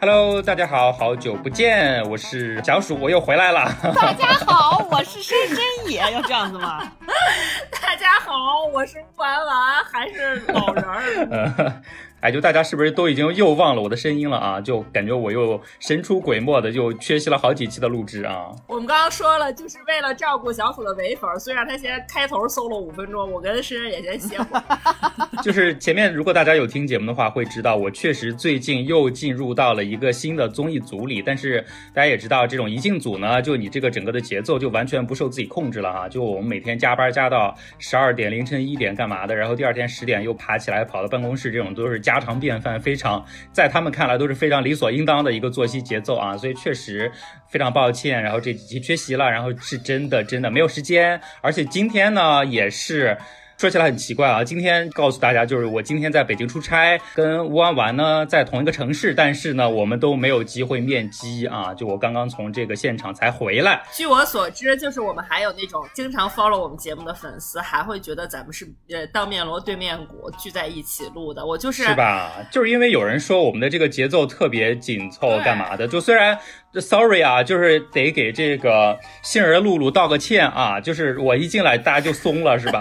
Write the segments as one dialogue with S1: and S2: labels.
S1: Hello，大家好，好久不见，我是小鼠，我又回来了。
S2: 大家好，我是深深野，要这样子吗？
S3: 大家好，我是玩玩，还是老人儿。
S1: 哎，就大家是不是都已经又忘了我的声音了啊？就感觉我又神出鬼没的，就缺席了好几期的录制啊。
S3: 我们刚刚说了，就是为了照顾小鼠的唯粉，所以让他先开头 solo 五分钟，我跟诗人也先歇会儿。
S1: 就是前面如果大家有听节目的话，会知道我确实最近又进入到了一个新的综艺组里。但是大家也知道，这种一进组呢，就你这个整个的节奏就完全不受自己控制了啊。就我们每天加班加到十二点、凌晨一点干嘛的，然后第二天十点又爬起来跑到办公室，这种都是家常便饭，非常在他们看来都是非常理所应当的一个作息节奏啊。所以确实非常抱歉，然后这几期缺席了，然后是真的真的没有时间，而且今天呢也是。说起来很奇怪啊，今天告诉大家，就是我今天在北京出差，跟乌安玩呢在同一个城市，但是呢，我们都没有机会面基啊。就我刚刚从这个现场才回来。
S3: 据我所知，就是我们还有那种经常 follow 我们节目的粉丝，还会觉得咱们是呃当面锣对面鼓聚在一起录的。我就是
S1: 是吧？就是因为有人说我们的这个节奏特别紧凑，干嘛的？就虽然。Sorry 啊，就是得给这个杏儿露露道个歉啊，就是我一进来大家就松了，是吧？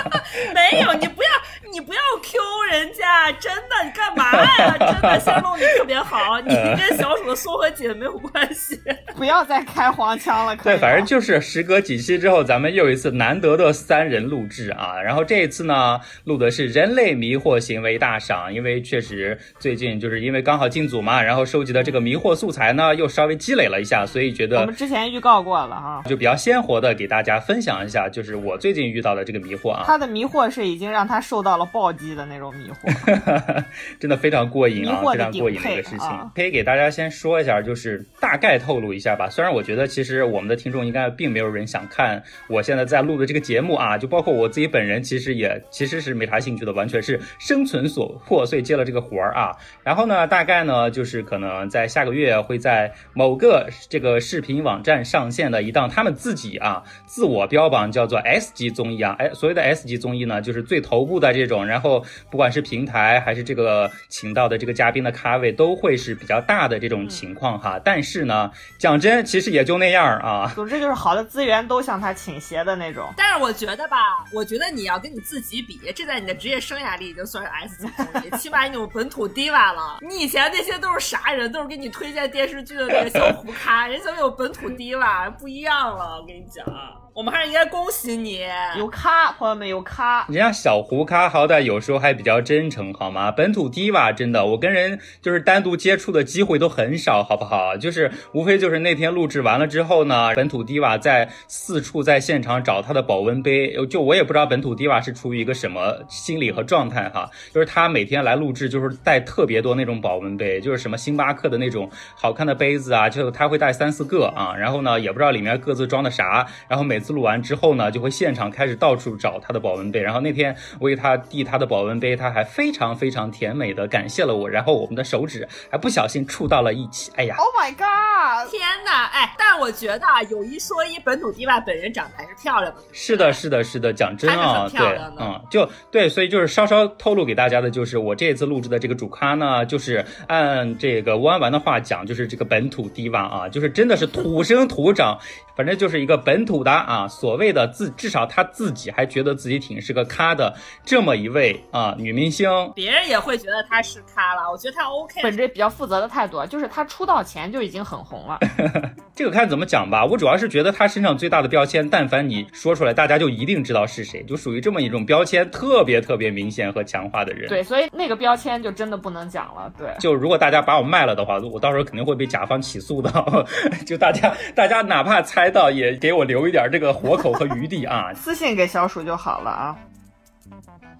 S3: 没有，你不要。你不要 Q 人家，真的，你干嘛呀？真的，先弄你特别好，你跟小鼠的松和解没有关系。
S2: 不要再开黄腔了。
S1: 对，反正就是时隔几期之后，咱们又一次难得的三人录制啊。然后这一次呢，录的是人类迷惑行为大赏，因为确实最近就是因为刚好进组嘛，然后收集的这个迷惑素材呢又稍微积累了一下，所以觉得
S2: 我们之前预告过了哈，
S1: 就比较鲜活的给大家分享一下，就是我最近遇到的这个迷惑啊。
S2: 他的迷惑是已经让他受到了。暴击的那种迷惑，
S1: 真的非常过瘾啊！非常过瘾的一个事情，可以给大家先说一下，就是大概透露一下吧。虽然我觉得其实我们的听众应该并没有人想看我现在在录的这个节目啊，就包括我自己本人，其实也其实是没啥兴趣的，完全是生存所迫，所以接了这个活儿啊。然后呢，大概呢就是可能在下个月会在某个这个视频网站上线的一档他们自己啊自我标榜叫做 S 级综艺啊，哎，所谓的 S 级综艺呢，就是最头部的这。种，然后不管是平台还是这个请到的这个嘉宾的咖位，都会是比较大的这种情况哈。但是呢，讲真，其实也就那样啊。
S2: 总之就是好的资源都向他倾斜的那种。
S3: 但是我觉得吧，我觉得你要跟你自己比，这在你的职业生涯里已经算是 S 级综艺，起码你有本土 diva 了。你以前那些都是啥人？都是给你推荐电视剧的那个小胡咖，人家有本土 diva，不一样了。我跟你讲。我们还是应该恭喜你
S2: 有咖，朋友们有咖。
S1: 人家小胡咖好歹有时候还比较真诚，好吗？本土 diva 真的，我跟人就是单独接触的机会都很少，好不好？就是无非就是那天录制完了之后呢，本土 diva 在四处在现场找他的保温杯，就我也不知道本土 diva 是出于一个什么心理和状态哈。就是他每天来录制，就是带特别多那种保温杯，就是什么星巴克的那种好看的杯子啊，就他会带三四个啊。然后呢，也不知道里面各自装的啥，然后每次录完之后呢，就会现场开始到处找他的保温杯。然后那天我给他递他的保温杯，他还非常非常甜美的感谢了我。然后我们的手指还不小心触到了一起。哎呀
S2: ，Oh my god！
S3: 天哪，哎，但我觉得啊，有一说一，本土 diva 本人长得还是漂亮的。
S1: 是的，是的，是的，讲真啊，对，嗯，就对，所以就是稍稍透露给大家的，就是我这次录制的这个主咖呢，就是按这个弯弯的话讲，就是这个本土 diva 啊，就是真的是土生土长。反正就是一个本土的啊，所谓的自至少他自己还觉得自己挺是个咖的这么一位啊女明星，
S3: 别人也会觉得她是咖了。我觉得她 OK，
S2: 本着比较负责的态度，就是她出道前就已经很红了。
S1: 这个看怎么讲吧，我主要是觉得她身上最大的标签，但凡你说出来，大家就一定知道是谁，就属于这么一种标签特别特别明显和强化的人。
S2: 对，所以那个标签就真的不能讲了。对，
S1: 就如果大家把我卖了的话，我到时候肯定会被甲方起诉的。就大家大家哪怕猜。到也给我留一点这个活口和余地啊！
S2: 私信给小鼠就好了啊。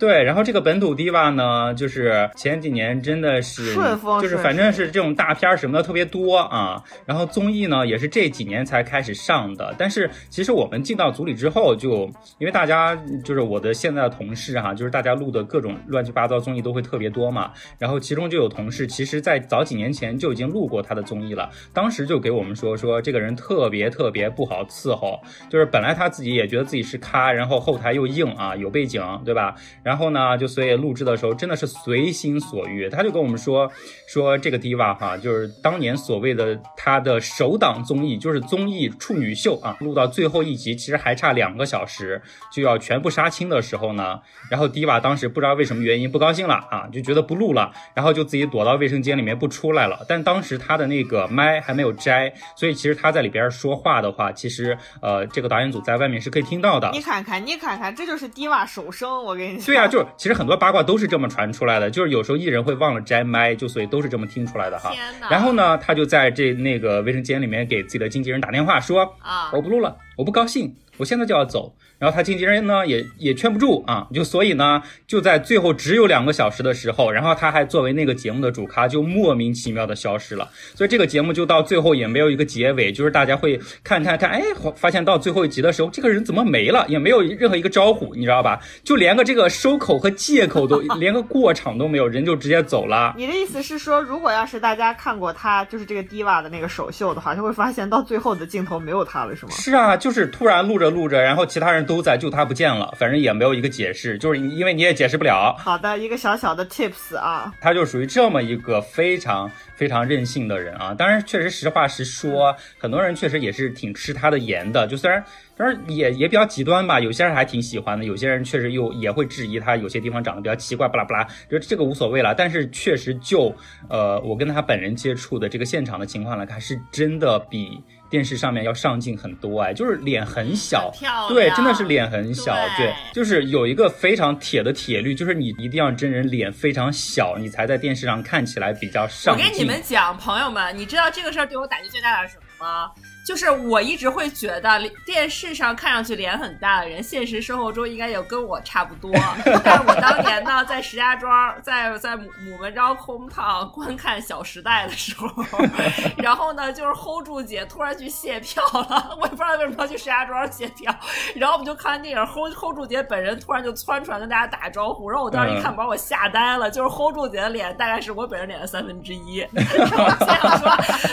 S1: 对，然后这个本土 diva 呢，就是前几年真的是
S2: 顺风
S1: 就是反正是这种大片儿什么的特别多啊。然后综艺呢，也是这几年才开始上的。但是其实我们进到组里之后就，因为大家就是我的现在的同事哈、就是大家录的各种乱七八糟综艺都会特别多嘛。然后其中就有同事，其实在早几年前就已经录过他的综艺了，当时就给我们说说这个人特别特别不好伺候，就是本来他自己也觉得自己是咖，然后后台又硬啊，有背景，对吧？然然后呢，就所以录制的时候真的是随心所欲。他就跟我们说说这个 diva 哈，就是当年所谓的他的首档综艺，就是综艺处女秀啊，录到最后一集，其实还差两个小时就要全部杀青的时候呢，然后 diva 当时不知道为什么原因不高兴了啊，就觉得不录了，然后就自己躲到卫生间里面不出来了。但当时他的那个麦还没有摘，所以其实他在里边说话的话，其实呃这个导演组在外面是可以听到的。
S2: 你看看，你看看，这就是低洼手声，我跟你讲。
S1: 对呀、就是其实很多八卦都是这么传出来的，就是有时候艺人会忘了摘麦，就所以都是这么听出来的哈。然后呢，他就在这那个卫生间里面给自己的经纪人打电话说，
S3: 啊
S1: 我不录了，我不高兴，我现在就要走。然后他经纪人呢也也劝不住啊，就所以呢就在最后只有两个小时的时候，然后他还作为那个节目的主咖就莫名其妙的消失了。所以这个节目就到最后也没有一个结尾，就是大家会看看看，哎，发现到最后一集的时候，这个人怎么没了，也没有任何一个招呼，你知道吧？就连个这个收口和借口都 连个过场都没有，人就直接走了。
S2: 你的意思是说，如果要是大家看过他就是这个低洼的那个首秀的话，就会发现到最后的镜头没有他了，是吗？
S1: 是啊，就是突然录着录着，然后其他人都在，就他不见了，反正也没有一个解释，就是因为你也解释不了。
S2: 好的，一个小小的 tips 啊，
S1: 他就属于这么一个非常非常任性的人啊。当然，确实实话实说，很多人确实也是挺吃他的颜的。就虽然，当然也也比较极端吧，有些人还挺喜欢的，有些人确实又也会质疑他有些地方长得比较奇怪，巴拉巴拉，就这个无所谓了。但是确实就呃，我跟他本人接触的这个现场的情况来看，是真的比。电视上面要上镜很多哎，就是脸很小，
S3: 很
S1: 对，真的是脸很小，
S3: 对
S1: 对，就是有一个非常铁的铁律，就是你一定要真人脸非常小，你才在电视上看起来比较
S3: 我
S1: 上镜。
S3: 跟你们讲，朋友们，你知道这个事儿对我打击最大的是什么吗？就是我一直会觉得电视上看上去脸很大的人，现实生活中应该也跟我差不多。但是我当年呢，在石家庄，在在母母门庄空堂观看《小时代》的时候，然后呢，就是 hold 住姐突然去卸票了，我也不知道为什么要去石家庄卸票。然后我们就看完电影，hold hold 住姐本人突然就窜出来跟大家打招呼，然后我当时一看，把我吓呆了，就是 hold 住姐的脸大概是我本人脸的三分之一。然后我心想说，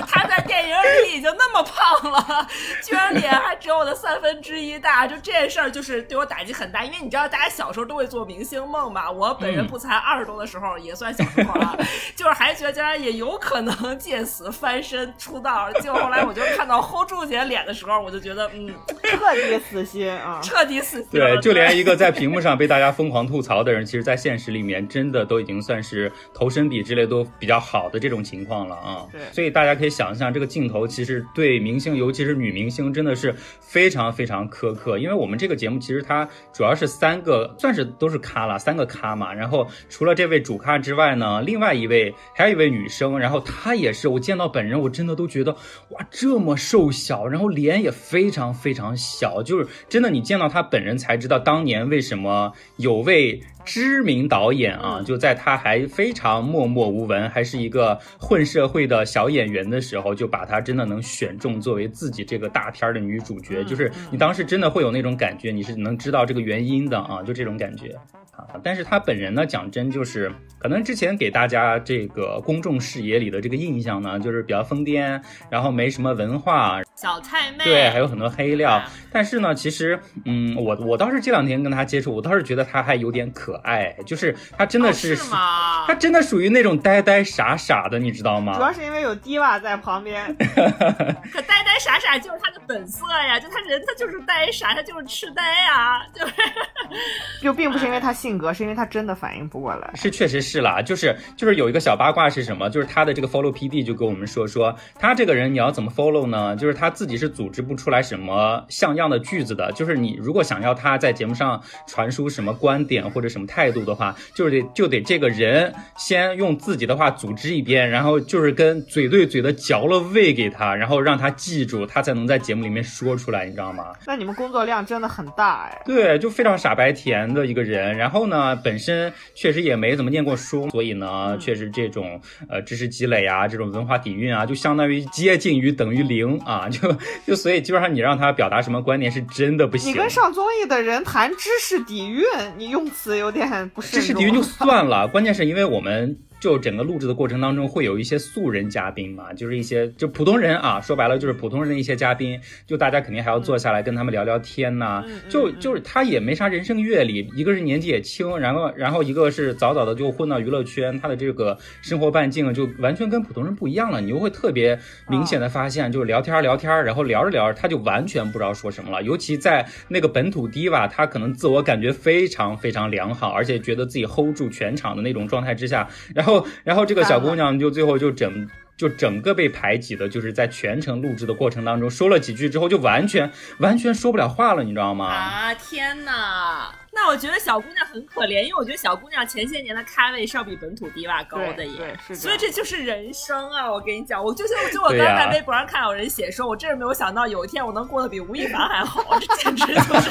S3: 她在电影里已经那么胖了，居然脸还只有我的三分之一大，就这件事儿就是对我打击很大，因为你知道大家小时候都会做明星梦嘛，我本人不才二十多的时候也算小时候了，就是还觉得将来也有可能 借此翻身出道，结果后来我就看到 hold 住姐脸的时候，我就觉得嗯，
S2: 彻底死心啊！
S3: 彻底死心。
S1: 对，就连一个在屏幕上被大家疯狂吐槽的人，其实，在现实里面真的都已经算是头身比之类都比较好的这种情况了啊。
S2: 对
S1: 所以大家可以想象，这个镜头其实对明星，尤其是女明星，真的是非常非常苛刻。因为我们这个节目其实它主要是三个，算是都是咖了，三个咖嘛。然后除了这位主咖之外呢，另外一位还有一位女生，然后她也是我见到本人，我真的都觉得哇，这么瘦小，然后脸也非常非常小，就是真的你见到她本人才知道当年为什么有位。知名导演啊，就在他还非常默默无闻，还是一个混社会的小演员的时候，就把她真的能选中作为自己这个大片儿的女主角，就是你当时真的会有那种感觉，你是能知道这个原因的啊，就这种感觉啊。但是他本人呢，讲真就是可能之前给大家这个公众视野里的这个印象呢，就是比较疯癫，然后没什么文化，
S3: 小太妹，
S1: 对，还有很多黑料
S3: 啊。
S1: 但是呢，其实，嗯，我我倒是这两天跟他接触，我倒是觉得他还有点可爱，就是他真的
S3: 哦
S1: 是，
S3: 是吗
S1: 他真的属于那种呆呆傻傻的，你知道吗
S2: 主要？是因为有迪瓦在旁边，
S3: 可呆呆傻傻就是他的本色呀，就他人他就是呆傻，他就是痴呆呀，就是
S2: 就并不是因为他性格，是因为他真的反应不过来。
S1: 是，确实是啦，就是就是有一个小八卦是什么？就是他的这个 follow PD 就跟我们说说，他这个人你要怎么 follow 呢？就是他自己是组织不出来什么像样的句子的，就是你如果想要他在节目上传输什么观点或者什么。什么态度的话，就是得就得这个人先用自己的话组织一遍，然后就是跟嘴对嘴的嚼了喂给他，然后让他记住，他才能在节目里面说出来，你知道吗？
S2: 那你们工作量真的很大哎。
S1: 对，就非常傻白甜的一个人。然后呢，本身确实也没怎么念过书，所以呢，确实这种呃知识积累啊，这种文化底蕴啊，就相当于接近于等于零啊，就就所以基本上你让他表达什么观点是真的不行。
S2: 你跟上综艺的人谈知识底蕴，你用词有点不慎重。
S1: 知识底蕴就算了，关键是因为我们。就整个录制的过程当中，会有一些素人嘉宾嘛，就是一些就普通人啊，说白了就是普通人的一些嘉宾，就大家肯定还要坐下来跟他们聊聊天呐。就就是他也没啥人生阅历，一个是年纪也轻，然后然后一个是早早的就混到娱乐圈，他的这个生活半径就完全跟普通人不一样了。你就会特别明显的发现，就是聊天聊天，然后聊着聊着他就完全不知道说什么了。尤其在那个本土 diva，他可能自我感觉非常非常良好，而且觉得自己 hold 住全场的那种状态之下，然后。然后，然后这个小姑娘就最后就整就整个被排挤的，就是在全程录制的过程当中说了几句之后，就完全完全说不了话了，你知道吗？
S3: 啊天哪！那我觉得小姑娘很可怜，因为我觉得小姑娘前些年的咖位是要比本土迪瓦高的耶，所以这就是人生啊！我跟你讲，我就像就我刚在微博上看有人写说，我真是没有想到有一天我能过得比吴亦凡还好，这简直就是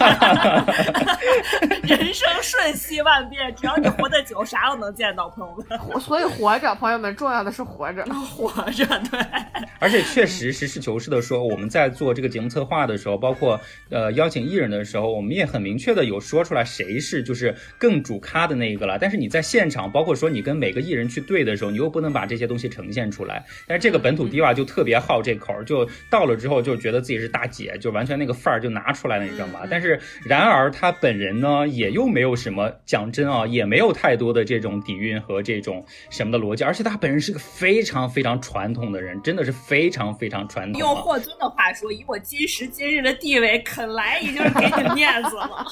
S3: 人生瞬息万变，只要你活得久，啥都能见到，朋友
S2: 们。所以活着，朋友们，重要的是活着，
S3: 活着，对。
S1: 而且确实实事求是的说，我们在做这个节目策划的时候，包括呃邀请艺人的时候，我们也很明确的有说出来。谁是就是更主咖的那一个了？但是你在现场，包括说你跟每个艺人去对的时候，你又不能把这些东西呈现出来。但是这个本土迪瓦就特别好这口，就到了之后就觉得自己是大姐，就完全那个范儿就拿出来了，你知道吗？但是然而他本人呢，也又没有什么讲真啊，也没有太多的这种底蕴和这种什么的逻辑，而且他本人是个非常非常传统的人，真的是非常非常传统。
S3: 用霍尊的话说，以我今时今日的地位，肯来已经是给你面子了。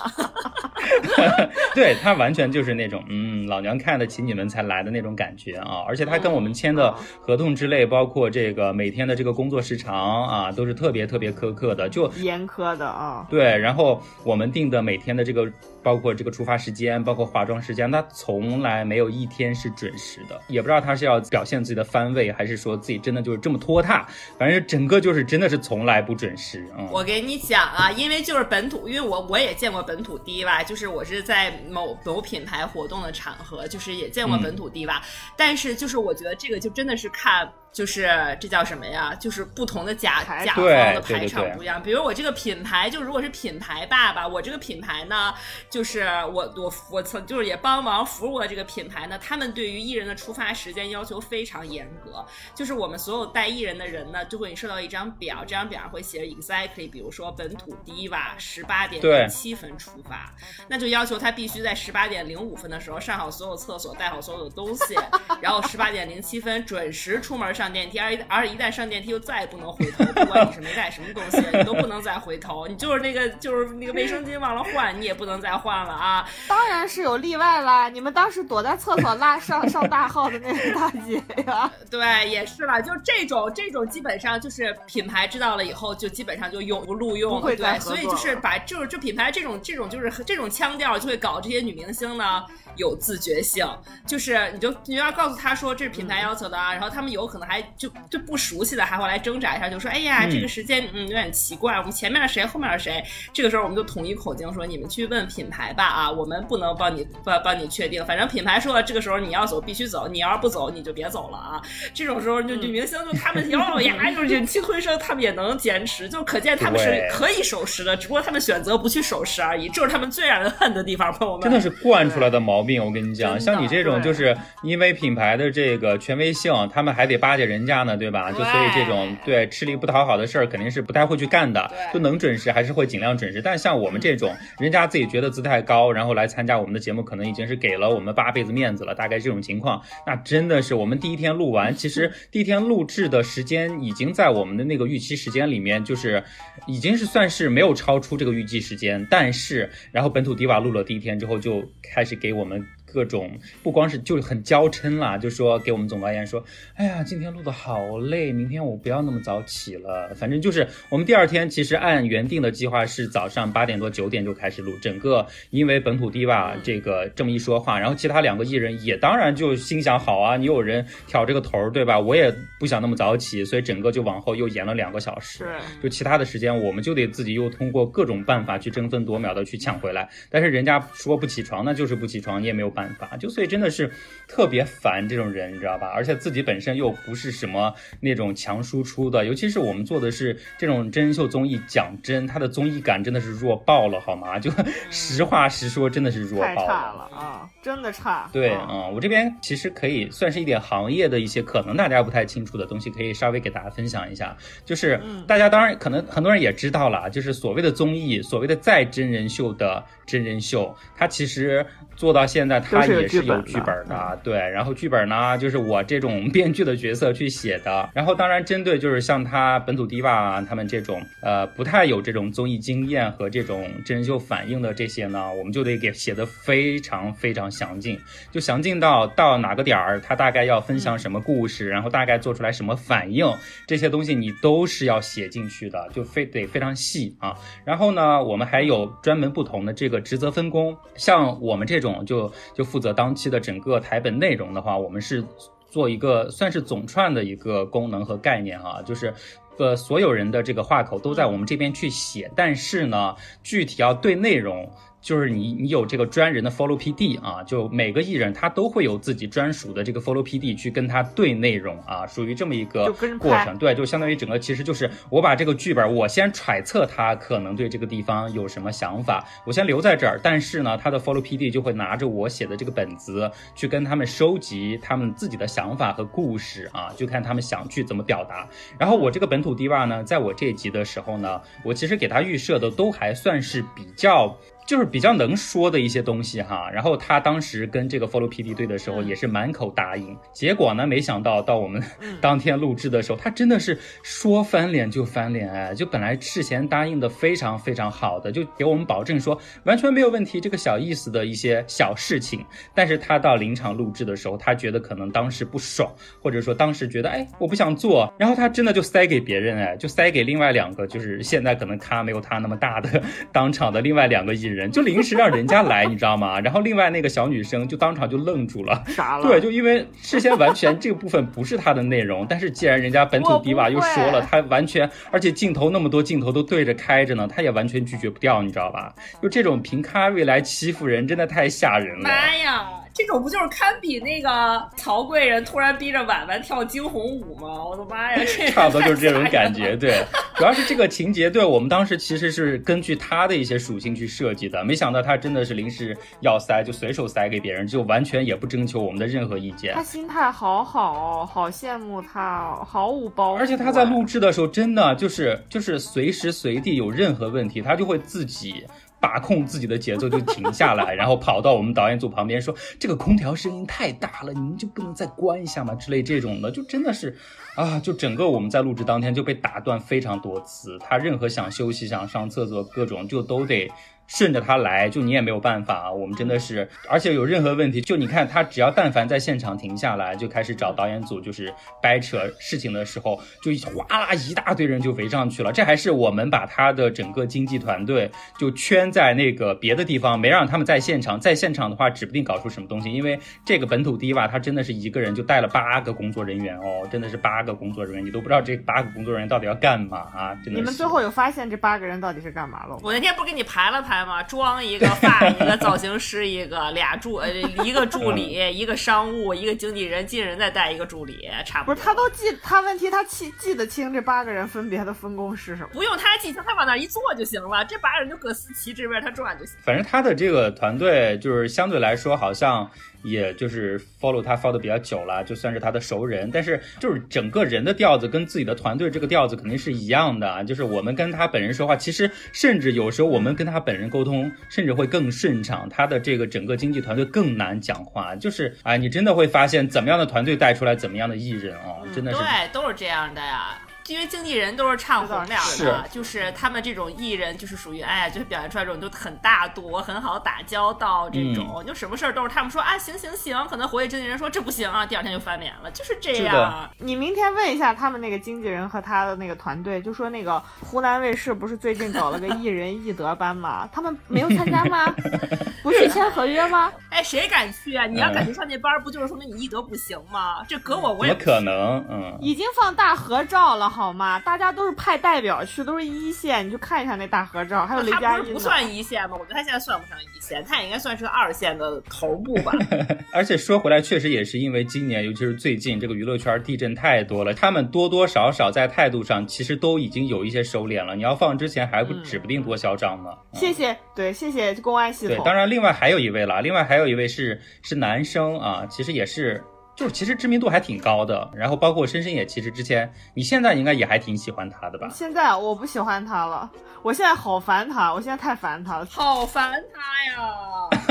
S1: 对他完全就是那种，嗯，老娘看得起你们才来的那种感觉啊！而且他跟我们签的合同之类，包括这个每天的这个工作时长啊，都是特别特别苛刻的，就
S2: 严苛的啊。
S1: 对，然后我们定的每天的这个。包括这个出发时间，包括化妆时间，他从来没有一天是准时的。也不知道他是要表现自己的番位，还是说自己真的就是这么拖沓。反正整个就是真的是从来不准时。嗯，
S3: 我给你讲啊，因为就是本土，因为我我也见过本土低吧，就是我是在某某品牌活动的场合，就是也见过本土低吧。但是就是我觉得这个就真的是看。就是这叫什么呀？就是不同的甲甲方的排场不一样。比如我这个品牌，就如果是品牌爸爸，我这个品牌呢，就是我我我曾就是也帮忙服务了这个品牌呢。他们对于艺人的出发时间要求非常严格，就是我们所有带艺人的人呢，就会收到一张表，这张表上会写 exactly，比如说本土 diva 十八点零七分出发，那就要求他必须在十八点零五分的时候上好所有厕所，带好所有的东西，然后十八点零七分准时出门上。上电梯，而而一旦上电梯，就再也不能回头。不管你是没带什么东西，你都不能再回头。你就是那个，就是那个卫生巾忘了换，你也不能再换了啊！
S2: 当然是有例外啦。你们当时躲在厕所拉上上大号的那个大姐呀，
S3: 对，也是啦。就这种这种，基本上就是品牌知道了以后，就基本上就永不录用。对，所以就是把就是这品牌这种这种就是这种腔调，就会搞这些女明星呢有自觉性。就是你就你要告诉他说这是品牌要求的啊，然后他们有可能还。还就就不熟悉的还会来挣扎一下，就说哎呀，这个时间嗯有点奇怪，我们前面是谁，后面是谁？这个时候我们就统一口径说，你们去问品牌吧啊，我们不能帮你帮帮你确定，反正品牌说了，这个时候你要走必须走，你要是不走你就别走了啊。这种时候就女明星就他们咬咬牙就是忍气吞声，他们也能坚持，就可见他们是可以守时的，只不过他们选择不去守时而已。这是他们最让人恨的地方，朋友们。
S1: 真的是惯出来的毛病，我跟你讲，像你这种就是因为品牌的这个权威性，他们还得巴结。人家呢，对吧？就所以这种对吃力不讨好的事儿，肯定是不太会去干的。就能准时，还是会尽量准时。但像我们这种，人家自己觉得姿态高，然后来参加我们的节目，可能已经是给了我们八辈子面子了。大概这种情况，那真的是我们第一天录完，其实 第一天录制的时间已经在我们的那个预期时间里面，就是已经是算是没有超出这个预计时间。但是，然后本土迪瓦录了第一天之后，就开始给我们。各种，不光是就很娇嗔啦，就说给我们总导演说，哎呀，今天录的好累，明天我不要那么早起了。反正就是我们第二天其实按原定的计划是早上八点多九点就开始录，整个因为本土低吧这个这么一说话，然后其他两个艺人也当然就心想好啊，你有人挑这个头儿对吧？我也不想那么早起，所以整个就往后又延了两个小时。
S2: 对，
S1: 就其他的时间我们就得自己又通过各种办法去争分夺秒的去抢回来，但是人家说不起床，那就是不起床，你也没有办法，就所以真的是特别烦这种人，你知道吧？而且自己本身又不是什么那种强输出的，尤其是我们做的是这种真人秀综艺，讲真，他的综艺感真的是弱爆了，好吗？就 实话实说，真的是弱爆
S2: 太差了啊，真的差。
S1: 对，
S2: 嗯
S1: 嗯，我这边其实可以算是一点行业的一些可能大家不太清楚的东西，可以稍微给大家分享一下。就是
S2: 嗯
S1: 大家当然可能很多人也知道了，就是所谓的综艺，所谓的再真人秀的真人秀，它其实做到现在，它
S2: 都是有
S1: 也是
S2: 剧本的
S1: 有剧本的，对。然后剧本呢，就是我这种 编剧的角色去写的。然后当然针对就是像他本土 diva 啊，他们这种呃不太有这种综艺经验和这种真人秀反应的这些呢，我们就得给写的非常非常详尽。就详尽到到哪个点儿，他大概要分享什么故事，然后大概做出来什么反应，这些东西你都是要写进去的，就非得非常细啊。然后呢，我们还有专门不同的这个职责分工，像我们这种就就负责当期的整个台本内容的话，我们是做一个算是总串的一个功能和概念啊，就是。呃，所有人的这个话口都在我们这边去写，但是呢，具体要对内容，就是你你有这个专人的 follow PD 啊，就每个艺人他都会有自己专属的这个 follow PD 去跟他对内容啊，属于这么一个过程。对，就相当于整个其实就是我把这个剧本，我先揣测他可能对这个地方有什么想法，我先留在这儿，但是呢，他的 follow PD 就会拿着我写的这个本子去跟他们收集他们自己的想法和故事啊，就看他们想去怎么表达。然后我这个本土 diva 呢，在我这一集的时候呢，我其实给他预设的都还算是比较。就是比较能说的一些东西哈，然后他当时跟这个 Follow PD 对的时候也是满口答应，结果呢，没想到到我们 当天录制的时候，他真的是说翻脸就翻脸，哎，就本来事前答应的非常非常好的，就给我们保证说完全没有问题，这个小意思的一些小事情，但是他到临场录制的时候，他觉得可能当时不爽，或者说当时觉得哎我不想做，然后他真的就塞给别人，哎，就塞给另外两个，就是现在可能咖没有他那么大的当场的另外两个艺人，就临时让人家来，你知道吗？然后另外那个小女生就当场就愣住了。
S2: 傻了。
S1: 对，就因为事先完全这个部分不是她的内容，但是既然人家本土迪瓦又说了，
S2: 会
S1: 他完全，而且镜头那么多镜头都对着开着呢，她也完全拒绝不掉，你知道吧？就这种凭咖位来欺负人，真的太吓人了。
S3: 妈呀，这种不就是堪比那个曹贵人突然逼着婉婉跳惊鸿舞吗？我的妈呀，这
S1: 差不多就是这种感觉，对，主要是这个情节，对我们当时其实是根据他的一些属性去设计的，没想到他真的是临时要塞，就随手塞给别人，就完全也不征求我们的任何意见
S2: 他。心态好好哦，好羡慕他哦，毫无包袱。
S1: 而且他在录制的时候，真的就是就是随时随地有任何问题，他就会自己把控自己的节奏，就停下来，然后跑到我们导演组旁边说：“这个空调声音太大了，你们就不能再关一下吗？”之类这种的，就真的是啊，就整个我们在录制当天就被打断非常多次，他任何想休息、想上厕所，各种就都得。顺着他来，就你也没有办法，我们真的是，而且有任何问题，就你看他只要但凡在现场停下来，就开始找导演组，就是掰扯事情的时候，就哗啦一大堆人就围上去了。这还是我们把他的整个经纪团队就圈在那个别的地方，没让他们在现场。在现场的话，指不定搞出什么东西，因为这个本土第一吧，他真的是一个人就带了八个工作人员哦，真的是八个工作人员，你都不知道这八个工作人员到底要干嘛啊！真的。
S2: 你们最后有发现这八个人到底是干嘛了？
S3: 我那天不给你排了排吗？装一个，发一个，造型师一个，俩助呃一个助理，一个商务，一个经纪人，经纪人再带一个助理，差不多。
S2: 不是，他都记，他问题他记记得清这八个人分别的分工是什么？
S3: 不用他记清，他往那儿一坐就行了。这八个人就各司其职，围着他转就行。
S1: 反正他的这个团队就是相对来说，好像也就是 follow 他 follow 的比较久了，就算是他的熟人。但是就是整个人的调子跟自己的团队这个调子肯定是一样的啊。就是我们跟他本人说话，其实甚至有时候我们跟他本人沟通，甚至会更顺畅。他的这个整个经纪团队更难讲话，就是啊，你真的会发现怎么样的团队带出来怎么样的艺人啊，真的是。
S3: 对，都是这样的呀。因为经纪人都是唱红脸
S1: 是
S3: 的，就是他们这种艺人就是属于哎呀，就是表现出来这种就很大度、很好打交道这
S1: 嗯
S3: 种，就什么事儿都是他们说啊行行行，可能活跃经纪人说这不行啊，第二天就翻脸了，就是这样。
S2: 你明天问一下他们那个经纪人和他的那个团队，就说那个湖南卫视不是最近搞了个艺人艺德班吗？他们没有参加吗？不是签合约吗？
S3: 哎，谁敢去啊？你要
S1: 嗯
S3: 敢去上那班儿，不就是说明你艺德不行吗？这搁我我也不
S1: 可能？嗯，
S2: 已经放大合照了好吗？大家都是派代表去，都是一线，你去看一下那大合照，还有雷佳音
S3: 他不是不算一线吗？我觉得他现在算不上一线，他也应该算是个二线的头部吧。
S1: 而且说回来，确实也是因为今年，尤其是最近这个娱乐圈地震太多了，他们多多少少在态度上其实都已经有一些收敛了。你要放之前还不
S2: 嗯
S1: 指不定多嚣张呢。嗯
S2: 谢谢，对，谢谢公安系统
S1: 对，
S2: 统。
S1: 当然另外还有一位了，另外还有一位是是男生啊，其实也是。就是其实知名度还挺高的，然后包括深深也其实之前，你现在应该也还挺喜欢他的吧？
S2: 现在我不喜欢他了，我现在好烦他，我现在太烦他了。
S3: 好烦他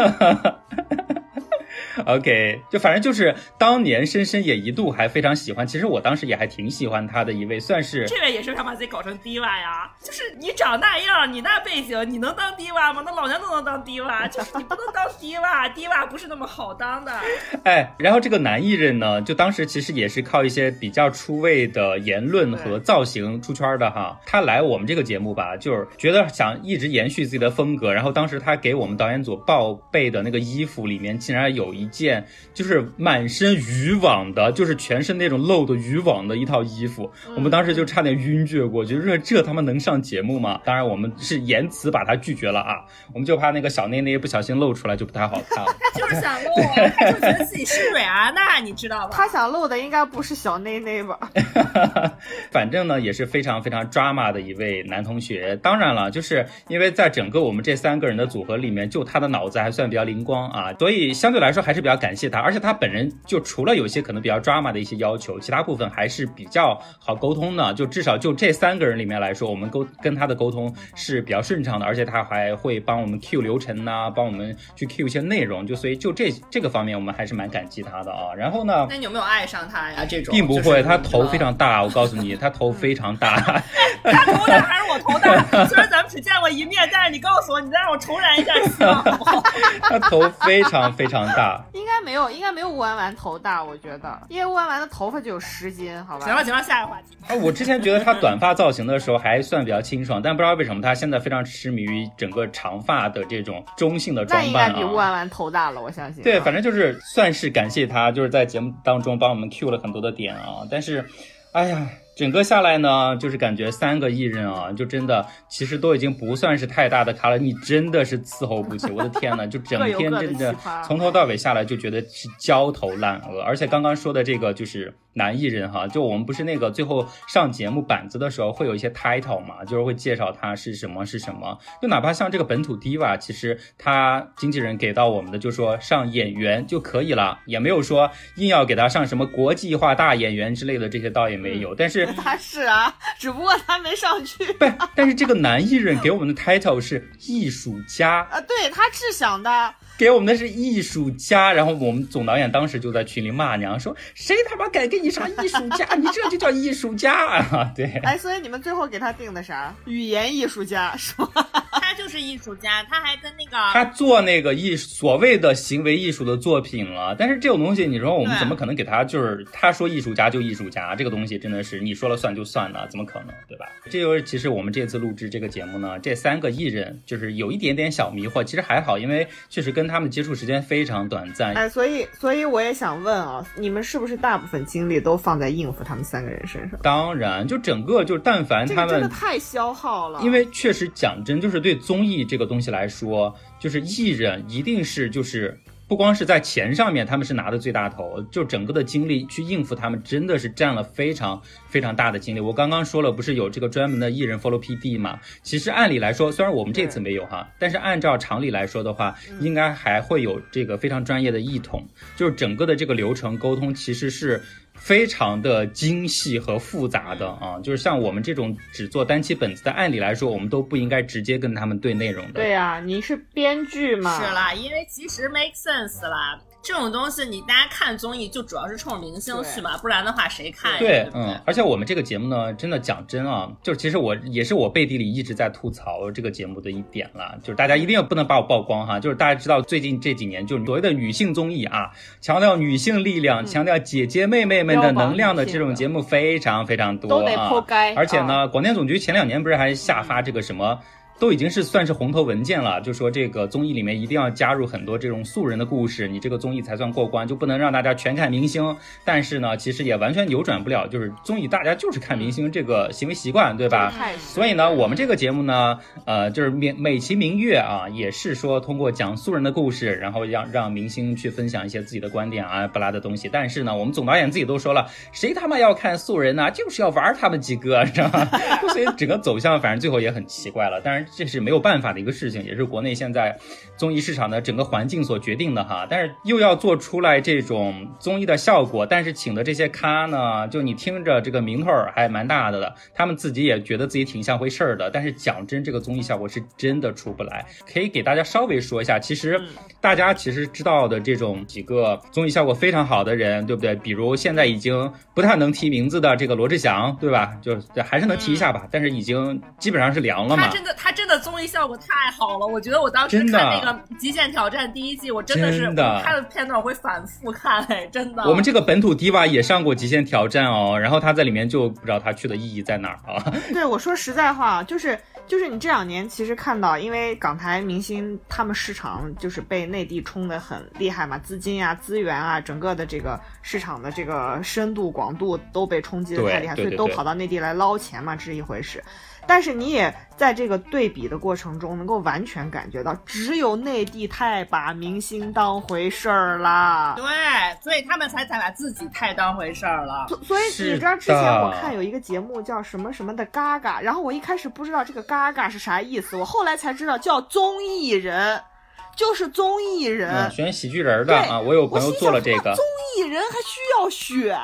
S3: 呀！
S1: OK，就反正就是当年深深也一度还非常喜欢，其实我当时也还挺喜欢他的一位，算是
S3: 这位也是想把自己搞成低洼呀，就是你长那样，你那背景，你能当低洼吗？那老娘都能当低洼，就是你不能当低洼，低洼不是那么好当的。
S1: 哎，然后这个男艺人呢，就当时其实也是靠一些比较出位的言论和造型出圈的哈。他来我们这个节目吧，就是觉得想一直延续自己的风格。然后当时他给我们导演组报备的那个衣服里面，竟然有一件就是满身渔网的，就是全是那种露的渔网的一套衣服。我们当时就差点晕厥过去，这这他妈能上节目吗？当然我们是言辞把他拒绝了啊，我们就怕那个小内内不小心露出来就不太好看了。
S3: 他就是想露啊，他就觉得自己是瑞安娜，你知道吧？
S2: 他想露的应该不是小内内吧？
S1: 反正呢，也是非常非常 drama 的一位男同学。当然了，就是因为在整个我们这三个人的组合里面，就他的脑子还算比较灵光啊，所以相对来说还是比较感谢他。而且他本人就除了有些可能比较 drama 的一些要求，其他部分还是比较好沟通的。就至少就这三个人里面来说，我们沟跟他的沟通是比较顺畅的，而且他还会帮我们 Q 流程呐、帮我们去 Q 一些内容。就所以就这这个方面，我们还是蛮感激他的啊。然后呢？
S3: 那你有没有爱上他呀？这种
S1: 并不会，他头非常大，我告诉你，他头非常大。
S3: 他头大还是我头大？虽然咱们只见过一面，但是你告诉我，你再让我重燃一下希望，好不好？
S1: 他头非常非常大。
S2: 应该没有，应该没有吴婉婉头大，我觉得，因为吴婉婉的头发就有十斤，好吧？
S3: 行了行了，下一个话题。
S1: 啊，我之前觉得他短发造型的时候还算比较清爽，但不知道为什么他现在非常痴迷于整个长发的这种中性的
S2: 那应该
S1: 装扮啊。
S2: 比吴婉婉头大了，我相信。
S1: 对，反正就是算是感谢他，就是在节目当中帮我们 Q 了很多的点啊。但是，哎呀，整个下来呢，就是感觉三个艺人啊，就真的其实都已经不算是太大的咖了。你真的是伺候不起，我的天呐，就整天真的从头到尾下来就觉得是焦头烂额。而且刚刚说的这个就是男艺人哈，就我们不是那个最后上节目板子的时候会有一些 title 嘛，就是会介绍他是什么是什么。就哪怕像这个本土 diva，其实他经纪人给到我们的就说上演员就可以了，也没有说硬要给他上什么国际化大演员之类的，这些倒也没有。但是
S2: 他是啊，只不过他没上去
S1: 不，但是这个男艺人给我们的 title 是艺术家，
S2: 啊。对他是想的，
S1: 给我们的是艺术家。然后我们总导演当时就在群里骂娘说：“谁他妈敢给你上艺术家？你这就叫艺术家啊！”对。
S2: 哎，所以你们最后给他定的啥？语言艺术家是吧？
S3: 他就是艺术家，他还跟那个
S1: 他做那个艺所谓的行为艺术的作品了，但是这种东西，你说我们怎么可能给他就是他说艺术家就艺术家，这个东西真的是你说了算就算了？怎么可能，对吧？这就是其实我们这次录制这个节目呢，这三个艺人就是有一点点小迷惑，其实还好，因为确实跟他们接触时间非常短暂。
S2: 哎，所以所以我也想问啊，你们是不是大部分精力都放在应付他们三个人身上？
S1: 当然，就整个就但凡他
S2: 这个真的
S1: 们。
S2: 太消耗了，
S1: 因为确实讲真，就是对综艺这个东西来说，就是艺人一定是就是不光是在钱上面，他们是拿的最大头，就整个的精力去应付他们，真的是占了非常非常大的精力。我刚刚说了，不是有这个专门的艺人 follow PD 嘛？其实按理来说，虽然我们这次没有哈，但是按照常理来说的话，应该还会有这个非常专业的艺统，就是整个的这个流程沟通其实是。非常的精细和复杂的啊，就是像我们这种只做单期本子的，按理来说，我们都不应该直接跟他们对内容的。
S2: 对呀、你是编剧嘛？
S3: 是啦，因为其实 make sense 啦。这种东西，你大家看综艺就主要是冲着明星去嘛，不然的话谁看呀？
S1: 对，嗯，而且我们这个节目呢，真的讲真啊，就是其实我也是我背地里一直在吐槽这个节目的一点了，就是大家一定要不能把我曝光哈，就是大家知道最近这几年就是所谓的女性综艺啊，强调女性力量，强调姐姐妹妹们的能量的这种节目非常非常多
S2: 都得
S1: 啊
S2: 剖该
S1: 而且呢，
S2: 啊
S1: 广电总局前两年不是还下发这个什么？都已经是算是红头文件了，就说这个综艺里面一定要加入很多这种素人的故事，你这个综艺才算过关，就不能让大家全看明星。但是呢，其实也完全扭转不了，就是综艺大家就是看明星这个行为习惯，对吧？所以呢，我们这个节目呢，呃，就是美美其名曰啊，也是说通过讲素人的故事，然后让让明星去分享一些自己的观点啊，不拉的东西。但是呢，我们总导演自己都说了，谁他妈要看素人呢？就是要玩他们几个，知道吗？所以整个走向反正最后也很奇怪了。当然这是没有办法的一个事情，也是国内现在综艺市场的整个环境所决定的哈。但是又要做出来这种综艺的效果，但是请的这些咖呢，就你听着这个名头儿还蛮大的的，他们自己也觉得自己挺像回事儿的。但是讲真，这个综艺效果是真的出不来。可以给大家稍微说一下，其实大家其实知道的这种几个综艺效果非常好的人，对不对？比如现在已经不太能提名字的这个罗志祥，对吧？就还是能提一下吧，但是已经基本上是凉了嘛
S3: 他。真的，他真的综艺效果太好了。我觉得我当时看那个《极限挑战》第一季，我真的是
S1: 真的
S3: 他的片段我会反复看，哎，真的。
S1: 我们这个本土 diva 也上过《极限挑战》哦，然后他在里面就不知道他去的意义在哪儿啊。
S2: 对我说实在话，就是就是你这两年其实看到，因为港台明星他们市场就是被内地冲的很厉害嘛，资金啊、资源啊，整个的这个市场的这个深度、广度都被冲击的太厉害，所以都跑到内地来捞钱嘛，这是一回事。但是你也在这个对比的过程中，能够完全感觉到，只有内地太把明星当回事儿啦。
S3: 对，所以他们才才把自己太当回事儿了。
S2: 所所以你知道之前我看有一个节目叫什么什么的嘎嘎，然后我一开始不知道这个嘎嘎是啥意思，我后来才知道叫综艺人，就是综艺人。
S1: 嗯，选喜剧人儿的
S2: 对
S1: 啊，我有朋友
S2: 心
S1: 做了这个
S2: 综。艺人还需要选？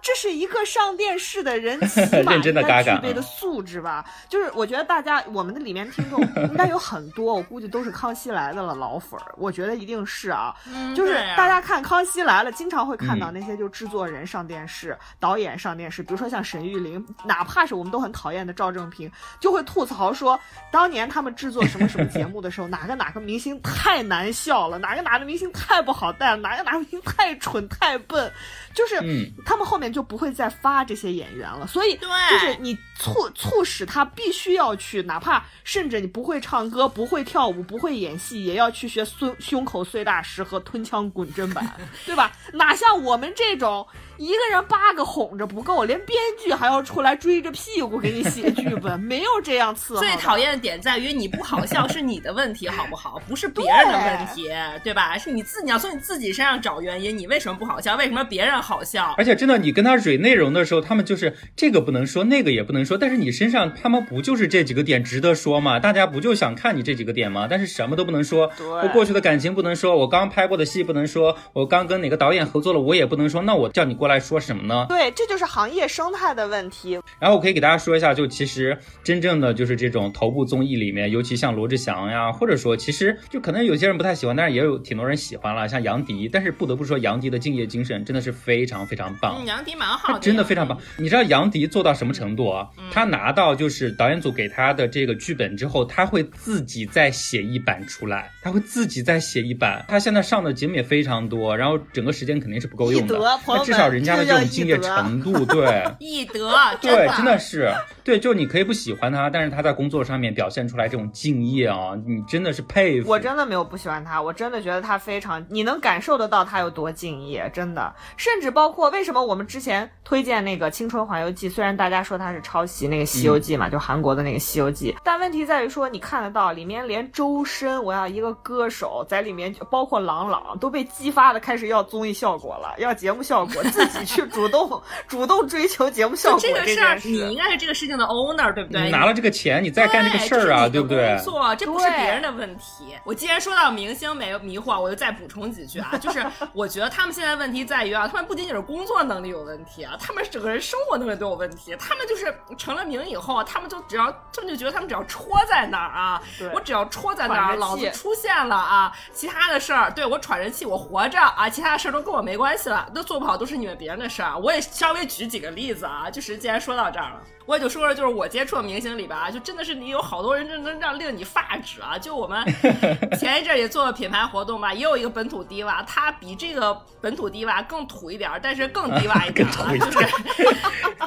S2: 这是一个上电视的人 起码
S1: 认真的
S2: 应该
S1: 嘎嘎
S2: 具备的素质吧？就是我觉得大家我们的里面听众 应该有很多，我估计都是康熙来的了老粉儿，我觉得一定是啊。就是大家看《康熙来了》，经常会看到
S1: 嗯
S2: 那些就制作人上电视、导演上电视，比如说像沈玉琳，哪怕是我们都很讨厌的赵正平，就会吐槽说，当年他们制作什么什么节目的时候，哪个哪个明星太难笑了，哪个哪个明星太不好带了，哪个哪个明星太蠢太笨，就是
S1: 嗯。
S2: 他们后面就不会再发这些演员了，所以
S3: 对。
S2: 就是你促促使他必须要去，哪怕甚至你不会唱歌、不会跳舞、不会演戏，也要去学胸胸口碎大石和吞枪滚针板，对吧？哪像我们这种一个人八个哄着不够，连编剧还要出来追着屁股给你写剧本，没有这样伺候的。
S3: 最讨厌的点在于你不好笑是你的问题，好不好？不是别人的问题，对吧？是你自你要从你自己身上找原因，你为什么不好笑？为什么别人好笑？
S1: 而且真的，你跟他蕊内容的时候，他们就是这个不能说，那个也不能说，但是你身上他们不就是这几个点值得说吗？大家不就想看你这几个点吗？但是什么都不能说，
S2: 对
S1: 我过去的感情不能说，我刚拍过的戏不能说，我刚跟哪个导演合作了，我也不能说，那我叫你过来说什么呢？
S2: 对，这就是行业生态的问题。
S1: 然后我可以给大家说一下，就其实真正的就是这种头部综艺里面，尤其像罗志祥呀，或者说其实就可能有些人不太喜欢，但是也有挺多人喜欢了，像杨迪。但是不得不说，杨迪的敬业精神真的是非常非常棒。
S3: 嗯，杨迪蛮好的，
S1: 真的非常棒。你知道杨迪做到什么程度啊？
S3: 嗯
S1: 他拿到就是导演组给他的这个剧本之后，他会自己再写一版出来，他会自己再写一版。他现在上的节目也非常多，然后整个时间肯定是不够用的
S2: 易德。朋友
S1: 至少人家的这种敬业程度，对。
S3: 易德，
S1: 对，真的是，对，就你可以不喜欢他，但是他在工作上面表现出来这种敬业啊，你真的是佩服。
S2: 我真的没有不喜欢他，我真的觉得他非常，你能感受得到他有多敬业，真的。甚至包括为什么我们之前推荐那个《青春环游记》，虽然大家说他是抄袭那个《西游记》嘛，就韩国的那个《西游记》，但问题在于说，你看得到里面连周深，我要一个歌手在里面，包括郎朗都被激发的开始要综艺效果了，要节目效果，自己去主动 主动追求节目效果
S3: 这个事儿，
S2: 件事。
S3: 你应该是这个事情的的 owner，对不对？
S1: 你拿了这个钱，你再干这个事儿啊，对不对？
S3: 工作，这不是别人的问题。我既然说到明星没迷惑，我就再补充几句啊，就是我觉得他们现在问题在于啊，他们不仅仅是工作能力有问题啊，他们整个人生活能力都有问题。他们就是成了名以后，他们就只要他们就觉得他们只要戳在那儿啊，我只要戳在那儿，老子出现了啊，其他的事儿对我喘着气，我活着啊，其他的事儿都跟我没关系了，都做不好都是你们别人的事儿。我也稍微举几个例子啊，就是既然说到这儿了。我也就说说，就是我接触的明星里边啊，就真的是你有好多人，真的让令你发指啊！就我们 前一阵也做了品牌活动吧，也有一个本土低娃，他比这个本土低娃更土一点，但是更低娃一点啊，就是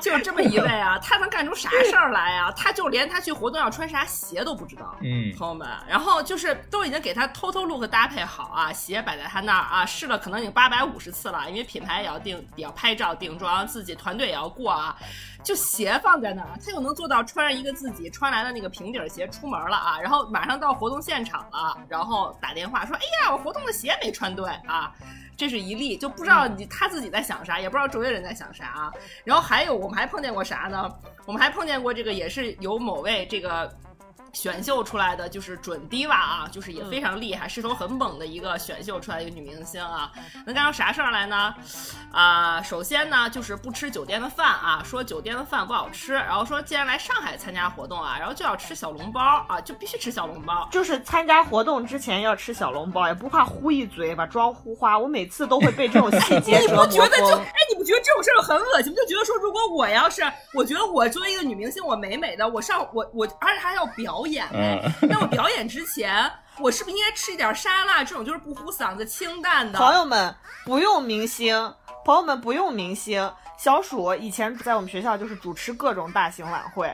S3: 就是这么一位啊，他能干出啥事儿来啊？他就连他去活动要穿啥鞋都不知道，
S1: 嗯，
S3: 朋友们，然后就是都已经给他偷偷 look 搭配好啊，鞋摆在他那儿啊，试了可能已经八百五十次了，因为品牌也要定，也要拍照定妆，自己团队也要过啊。就鞋放在那儿，他又能做到穿上一个自己穿来的那个平底鞋出门了啊，然后马上到活动现场了，然后打电话说：“哎呀，我活动的鞋没穿对啊。”这是一例，就不知道你他自己在想啥，也不知道周围人在想啥啊。然后还有我们还碰见过啥呢？我们还碰见过这个也是有某位这个。选秀出来的就是准 diva 啊，就是也非常厉害，势头很猛的一个选秀出来的一个女明星啊，能干出啥事儿来呢？啊，首先呢就是不吃酒店的饭啊，说酒店的饭不好吃，然后说既然来上海参加活动啊，然后就要吃小笼包啊，就必须吃小笼包，
S2: 就是参加活动之前要吃小笼包，也不怕呼一嘴把妆呼花。我每次都会被这种细节折磨。
S3: 你不觉得就哎，你不觉得这种事儿很恶心？就觉得说，如果我要是，我觉得我作为一个女明星，我美美的，我上我我，而且还要表。表演，那我表演之前，我是不是应该吃一点沙拉？这种就是不糊嗓子、清淡的。
S2: 朋友们不用明星，朋友们不用明星。小鼠以前在我们学校就是主持各种大型晚会，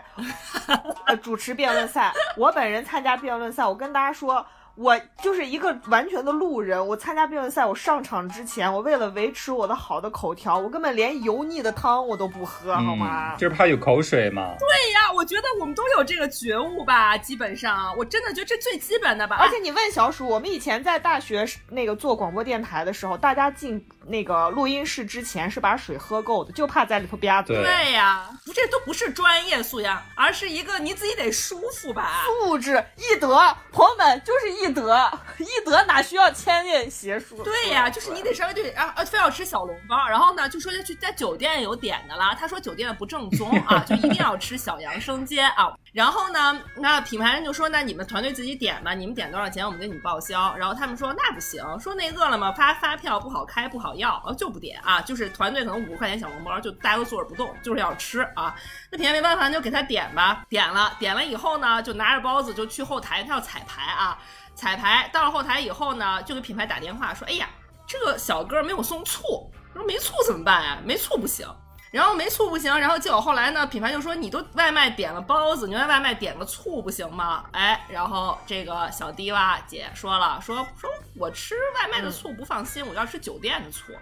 S2: 呃主持辩论赛。我本人参加辩论赛，我跟大家说。我就是一个完全的路人。我参加辩论赛，我上场之前，我为了维持我的好的口条，我根本连油腻的汤我都不喝，好吗？
S1: 就是怕有口水嘛。
S3: 对呀，我觉得我们都有这个觉悟吧。基本上，我真的觉得这最基本的吧。
S2: 而且你问小鼠，我们以前在大学那个做广播电台的时候，大家进那个录音室之前是把水喝够的，就怕在里头吧嘴。
S3: 对呀，不，这都不是专业素养，而是一个你自己得舒服吧。
S2: 素质、艺德，朋友们就是艺。德艺德哪需要千练邪术？
S3: 对呀，就是你得稍微对啊啊，非要吃小笼包，然后呢就说要去在酒店有点的啦。他说酒店不正宗啊，就一定要吃小杨生煎啊。然后呢，那品牌人就说那你们团队自己点吧，你们点多少钱我们给你们报销。然后他们说那不行，说那饿了么发发票不好开不好要，就不点啊。就是团队可能五十块钱小笼包，就大家都坐着不动，就是要吃啊。那品牌没办法，就给他点吧。点了点了以后呢，就拿着包子就去后台，他要彩排啊。彩排到了后台以后呢，就给品牌打电话说：“哎呀，这个小哥没有送醋，说没醋怎么办呀？没醋不行。然后没醋不行，然后结果后来呢，品牌就说你都外卖点了包子，你外卖点个醋不行吗？哎，然后这个小低洼姐说了，说说我吃外卖的醋不放心，我要吃酒店的醋。”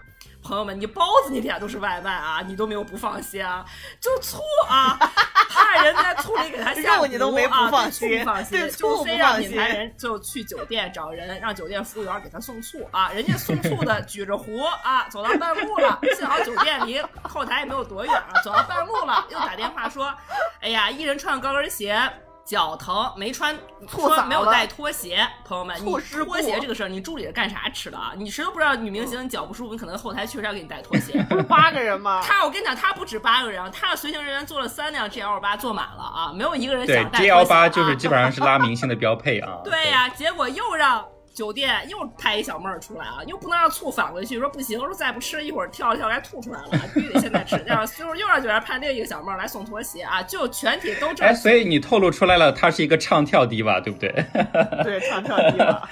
S3: 朋友们，你包子你点都是外卖啊，你都没有不放心啊？就醋啊，怕人在醋里给他下
S2: 毒啊，对醋
S3: 不放
S2: 心，
S3: 就非让品牌人就去酒店找人，让酒店服务员给他送醋啊。人家送醋的举着壶啊，走到半路了，幸好酒店离后台也没有多远啊，走到半路了，又打电话说，哎呀，一人穿高跟鞋。脚疼没穿，说没有带拖鞋，朋友们，你拖鞋这个事儿，你助理是干啥吃的啊？你谁都不知道，女明星脚不舒服，你可能后台确实要给你带拖鞋。
S2: 不 是八个人吗？
S3: 他，我跟你讲，他不止八个人，他的随行人员坐了三辆 G L 八，坐满了啊，没有一个人想带。
S1: G L 八就是基本上是拉明星的标配啊。
S3: 对呀，结果又让。酒店又派一小妹儿出来啊，又不能让醋反回去，说不行，说再不吃一会儿跳一跳该吐出来了，必须得现在吃。这样就是又让酒店派另一个小妹儿来送拖鞋啊，就全体都这。
S1: 哎，所以你透露出来了，他是一个唱跳迪吧，对不对？
S2: 对，唱跳迪吧，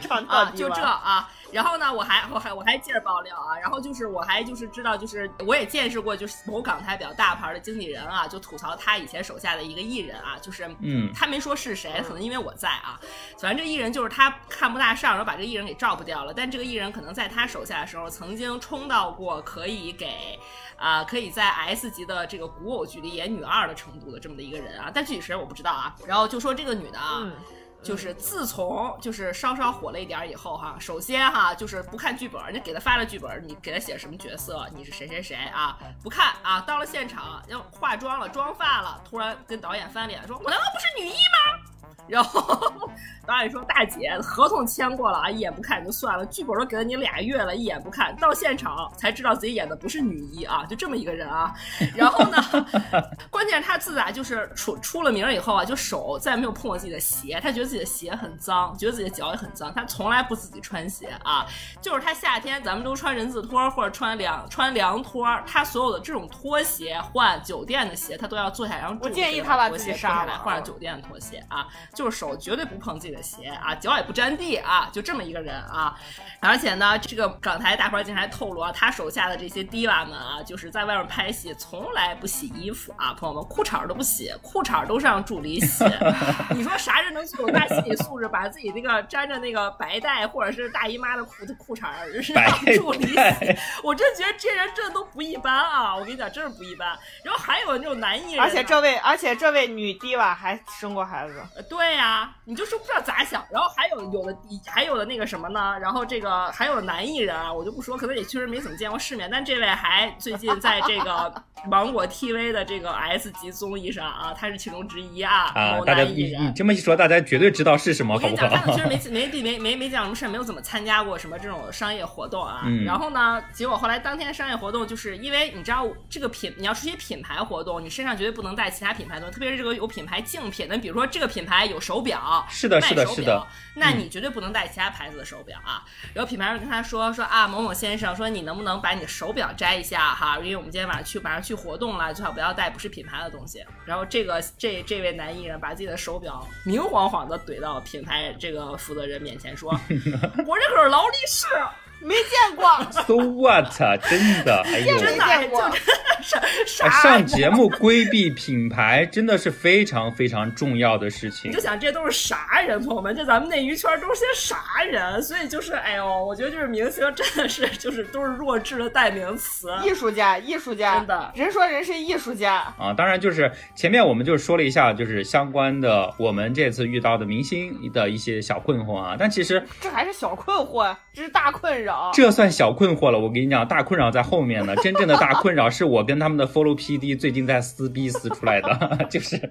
S2: 唱跳迪
S3: 吧，就这啊。然后呢，我还我还我还接着爆料啊，然后就是我还就是知道，就是我也见识过，就是某港台比较大牌的经纪人啊，就吐槽他以前手下的一个艺人啊，就是嗯，他没说是谁，可能因为我在啊，反正这艺人就是他看不大上，然后把这个艺人给照不掉了。但这个艺人可能在他手下的时候，曾经冲到过可以给啊，可以在 S 级的这个古偶剧里演女二的程度的这么的一个人啊，但具体谁我不知道啊。然后就说这个女的啊。就是自从就是稍稍火了一点以后哈，首先哈就是不看剧本，人家给他发了剧本，你给他写什么角色，你是谁谁谁啊？不看啊，到了现场要化妆了，妆发了，突然跟导演翻脸说：“我难道不是女一吗？”然后导演说：“大姐，合同签过了啊，一眼不看就算了，剧本都给了你俩月了，一眼不看，到现场才知道自己演的不是女一啊，就这么一个人啊。然后呢，关键是他自打就是出出了名以后啊，就手再也没有碰过自己的鞋，他觉得自己的鞋很脏，觉得自己的脚也很脏，他从来不自己穿鞋啊。就是他夏天咱们都穿人字拖或者穿凉穿凉拖，他所有的这种拖鞋换酒店的鞋，他都要坐下然后
S2: 我建议他把自己杀
S3: 了，换上酒店的拖鞋啊。就是手绝对不碰自己的鞋啊，脚也不沾地啊，就这么一个人啊。而且呢，这个港台大牌竟然还透露啊，他手下的这些 diva 们啊，就是在外面拍戏从来不洗衣服啊，朋友们，裤衩都不洗，裤衩都是让助理洗。你说啥人能具有大心理素质，把自己那个沾着那个白带或者是大姨妈的裤子裤衩让助理洗？我真觉得这人真的都不一般啊！我跟你讲，真是不一般。然后还有那种男艺人，
S2: 而且这位，而且这位女 diva 还生过孩子。
S3: 对呀，你就说不知道咋想。然后还有有的还有的那个什么呢？然后这个还有男艺人啊，我就不说，可能也确实没怎么见过世面。但这位还最近在这个 芒果 TV 的这个 S 级综艺上啊，他是其中之一啊。
S1: 啊，大家你你这么一说，大家绝对知道是什么，好不好？
S3: 他其实没 没没没没讲什么事，没有怎么参加过什么这种商业活动啊。然后呢，结果后来当天商业活动，就是因为你知道这个品，你要出席品牌活动，你身上绝对不能带其他品牌东西，特别是这个有品牌竞品的，比如说这个品牌。有手表，
S1: 是的，是的，是的。
S3: 那你绝对不能戴其他牌子的手表啊。然后品牌人跟他说说啊，某某先生，说你能不能把你的手表摘一下哈？因为我们今天晚上去马上去活动了，最好不要带不是品牌的东西。然后这个这这位男艺人把自己的手表明晃晃的怼到品牌这个负责人面前说，我这可是劳力士。
S2: 没见过，
S1: So what？真的，哎呦，
S3: 真
S2: 的
S3: 就啥啥
S1: 上节目规避品牌，真的是非常非常重要的事情。
S3: 你就想这都是啥人，朋友们？就咱们内娱圈都是些啥人？所以就是，哎呦，我觉得就是明星真的是就是都是弱智的代名词，
S2: 艺术家，艺术家，
S3: 真的，
S2: 人说人是艺术家
S1: 啊。当然，就是前面我们就说了一下，就是相关的我们这次遇到的明星的一些小困惑啊。但其实
S2: 这还是小困惑，这是大困扰。
S1: 这算小困惑了，我跟你讲，大困扰在后面呢。真正的大困扰是我跟他们的 follow PD 最近在撕逼撕出来的，就是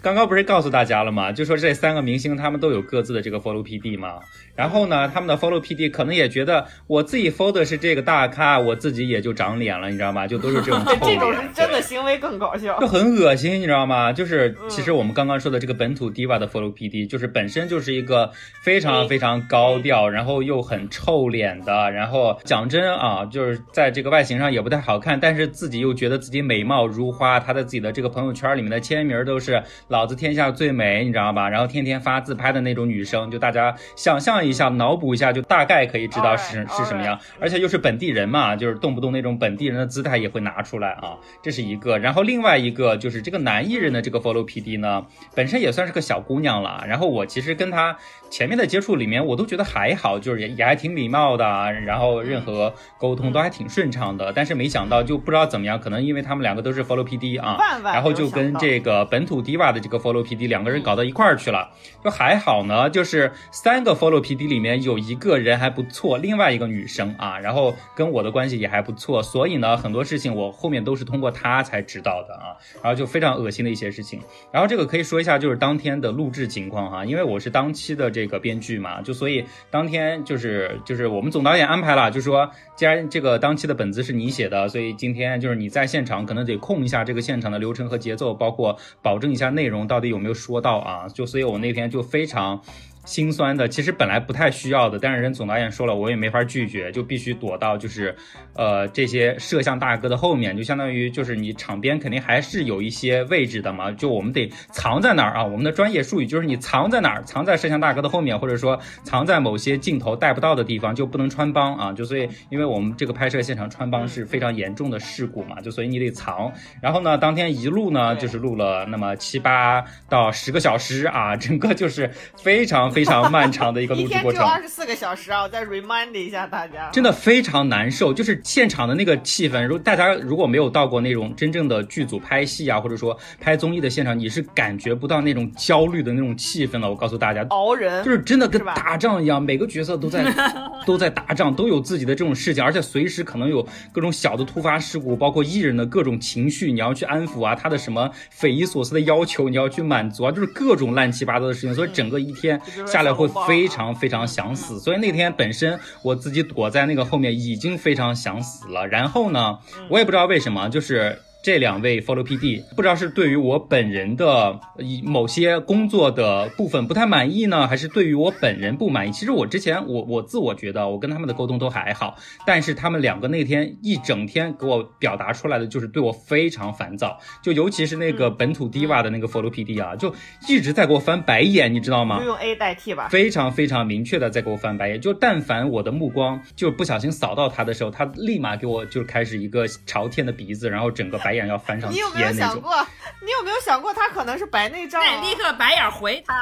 S1: 刚刚不是告诉大家了吗？就说这三个明星他们都有各自的这个 follow PD 吗。然后呢，他们的 follow PD 可能也觉得我自己 follow 的是这个大咖，我自己也就长脸了，你知道吗？就都是这种
S2: 这种是真的行为更搞笑，
S1: 就很恶心，你知道吗？就是其实我们刚刚说的这个本土 diva 的 follow PD，就是本身就是一个非常非常高调，然后又很臭脸的，然后讲真啊，就是在这个外形上也不太好看，但是自己又觉得自己美貌如花，他的自己的这个朋友圈里面的签名都是老子天下最美，你知道吧？然后天天发自拍的那种女生，就大家想象一下，脑补一下，就大概可以知道是是什么样，而且又是本地人嘛，就是动不动那种本地人的姿态也会拿出来啊，这是一个。然后另外一个就是这个男艺人的这个 follow PD 呢，本身也算是个小姑娘了，然后我其实跟他。前面的接触里面，我都觉得还好，就是也也还挺礼貌的，然后任何沟通都还挺顺畅的。但是没想到，就不知道怎么样，可能因为他们两个都是 follow PD 啊，然后就跟这个本土 diva 的这个 follow PD 两个人搞到一块儿去了。就还好呢，就是三个 follow PD 里面有一个人还不错，另外一个女生啊，然后跟我的关系也还不错，所以呢，很多事情我后面都是通过她才知道的啊。然后就非常恶心的一些事情。然后这个可以说一下，就是当天的录制情况哈，因为我是当期的这。个编剧嘛，就所以当天就是就是我们总导演安排了，就说既然这个当期的本子是你写的，所以今天就是你在现场可能得控一下这个现场的流程和节奏，包括保证一下内容到底有没有说到啊，就所以我那天就非常。心酸的，其实本来不太需要的，但是人总导演说了，我也没法拒绝，就必须躲到就是，呃，这些摄像大哥的后面，就相当于就是你场边肯定还是有一些位置的嘛，就我们得藏在哪儿啊？我们的专业术语就是你藏在哪儿，藏在摄像大哥的后面，或者说藏在某些镜头带不到的地方，就不能穿帮啊。就所以，因为我们这个拍摄现场穿帮是非常严重的事故嘛，就所以你得藏。然后呢，当天一录呢，就是录了那么七八到十个小时啊，整个就是非常。常非常漫长的一个录制 过程。
S2: 天只有二十四个小时啊！我再 remind 一下大家，
S1: 真的非常难受，就是现场的那个气氛。如大家如果没有到过那种真正的剧组拍戏啊，或者说拍综艺的现场，你是感觉不到那种焦虑的那种气氛的。我告诉大家，
S2: 熬人
S1: 就是真的跟打仗一样，每个角色都在 都在打仗，都有自己的这种事情，而且随时可能有各种小的突发事故，包括艺人的各种情绪，你要去安抚啊，他的什么匪夷所思的要求，你要去满足啊，就是各种乱七八糟的事情，所以整个一天下来会非常非常想死。所以那天本身我自己躲在那个后面已经非常想死了，然后呢，我也不知道为什么，就是。这两位 follow PD 不知道是对于我本人的一某些工作的部分不太满意呢，还是对于我本人不满意？其实我之前我我自我觉得我跟他们的沟通都还好，但是他们两个那天一整天给我表达出来的就是对我非常烦躁，就尤其是那个本土 diva 的那个 follow PD 啊，就一直在给我翻白眼，你知道吗
S2: 就？用 A 代替吧。
S1: 非常非常明确的在给我翻白眼，就但凡我的目光就不小心扫到他的时候，他立马给我就开始一个朝天的鼻子，然后整个白眼要翻上
S2: 你有没有。想过？你有没有想过他可能是白内障、啊？
S3: 那立刻白眼回他。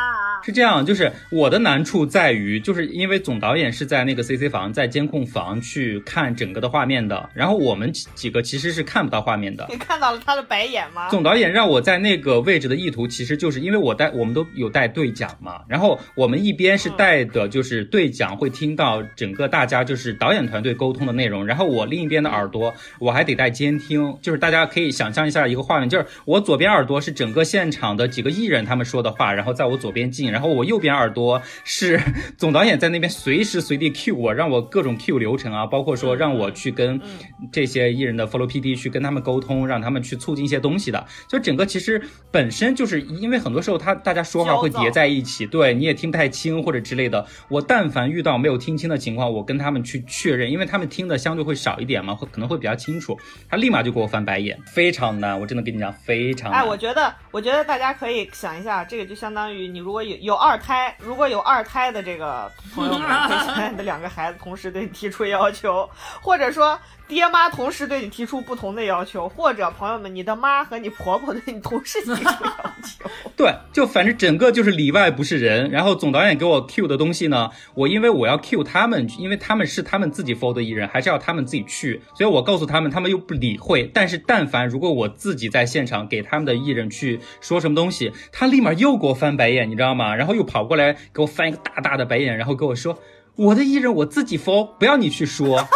S1: 是这样，就是我的难处在于，就是因为总导演是在那个 CC 房，在监控房去看整个的画面的，然后我们几几个其实是看不到画面的。
S2: 你看到了他的白眼吗？
S1: 总导演让我在那个位置的意图，其实就是因为我带我们都有带对讲嘛，然后我们一边是带的就是对讲，会听到整个大家就是导演团队沟通的内容，然后我另一边的耳朵我还得带监听，就是大家可以可以想象一下一个画面，就是我左边耳朵是整个现场的几个艺人他们说的话，然后在我左边进，然后我右边耳朵是总导演在那边随时随地 cue 我，让我各种 cue 流程啊，包括说让我去跟这些艺人的 follow PD 去跟他们沟通，让他们去促进一些东西的。就整个其实本身就是因为很多时候他大家说话会叠在一起，对你也听不太清或者之类的。我但凡遇到没有听清的情况，我跟他们去确认，因为他们听的相对会少一点嘛，会可能会比较清楚。他立马就给我翻白眼，非常难，我真的跟你讲非常难。
S2: 哎，我觉得，我觉得大家可以想一下，这个就相当于你如果有有二胎，如果有二胎的这个朋友们，可以想象你的两个孩子同时对你提出要求，或者说爹妈同时对你提出不同的要求，或者朋友们，你的妈和你婆婆对你同时提出要求。
S1: 对，就反正整个就是里外不是人。然后总导演给我 Q 的东西呢，我因为我要 Q 他们，因为他们是他们自己 f o l 的艺人，还是要他们自己去，所以我告诉他们，他们又不理会。但是但凡如果我自己在现场给他们的艺人去说什么东西，他立马又给我翻白眼，你知道吗？然后又跑过来给我翻一个大大的白眼，然后跟我说，我的艺人我自己 f o 不要你去说。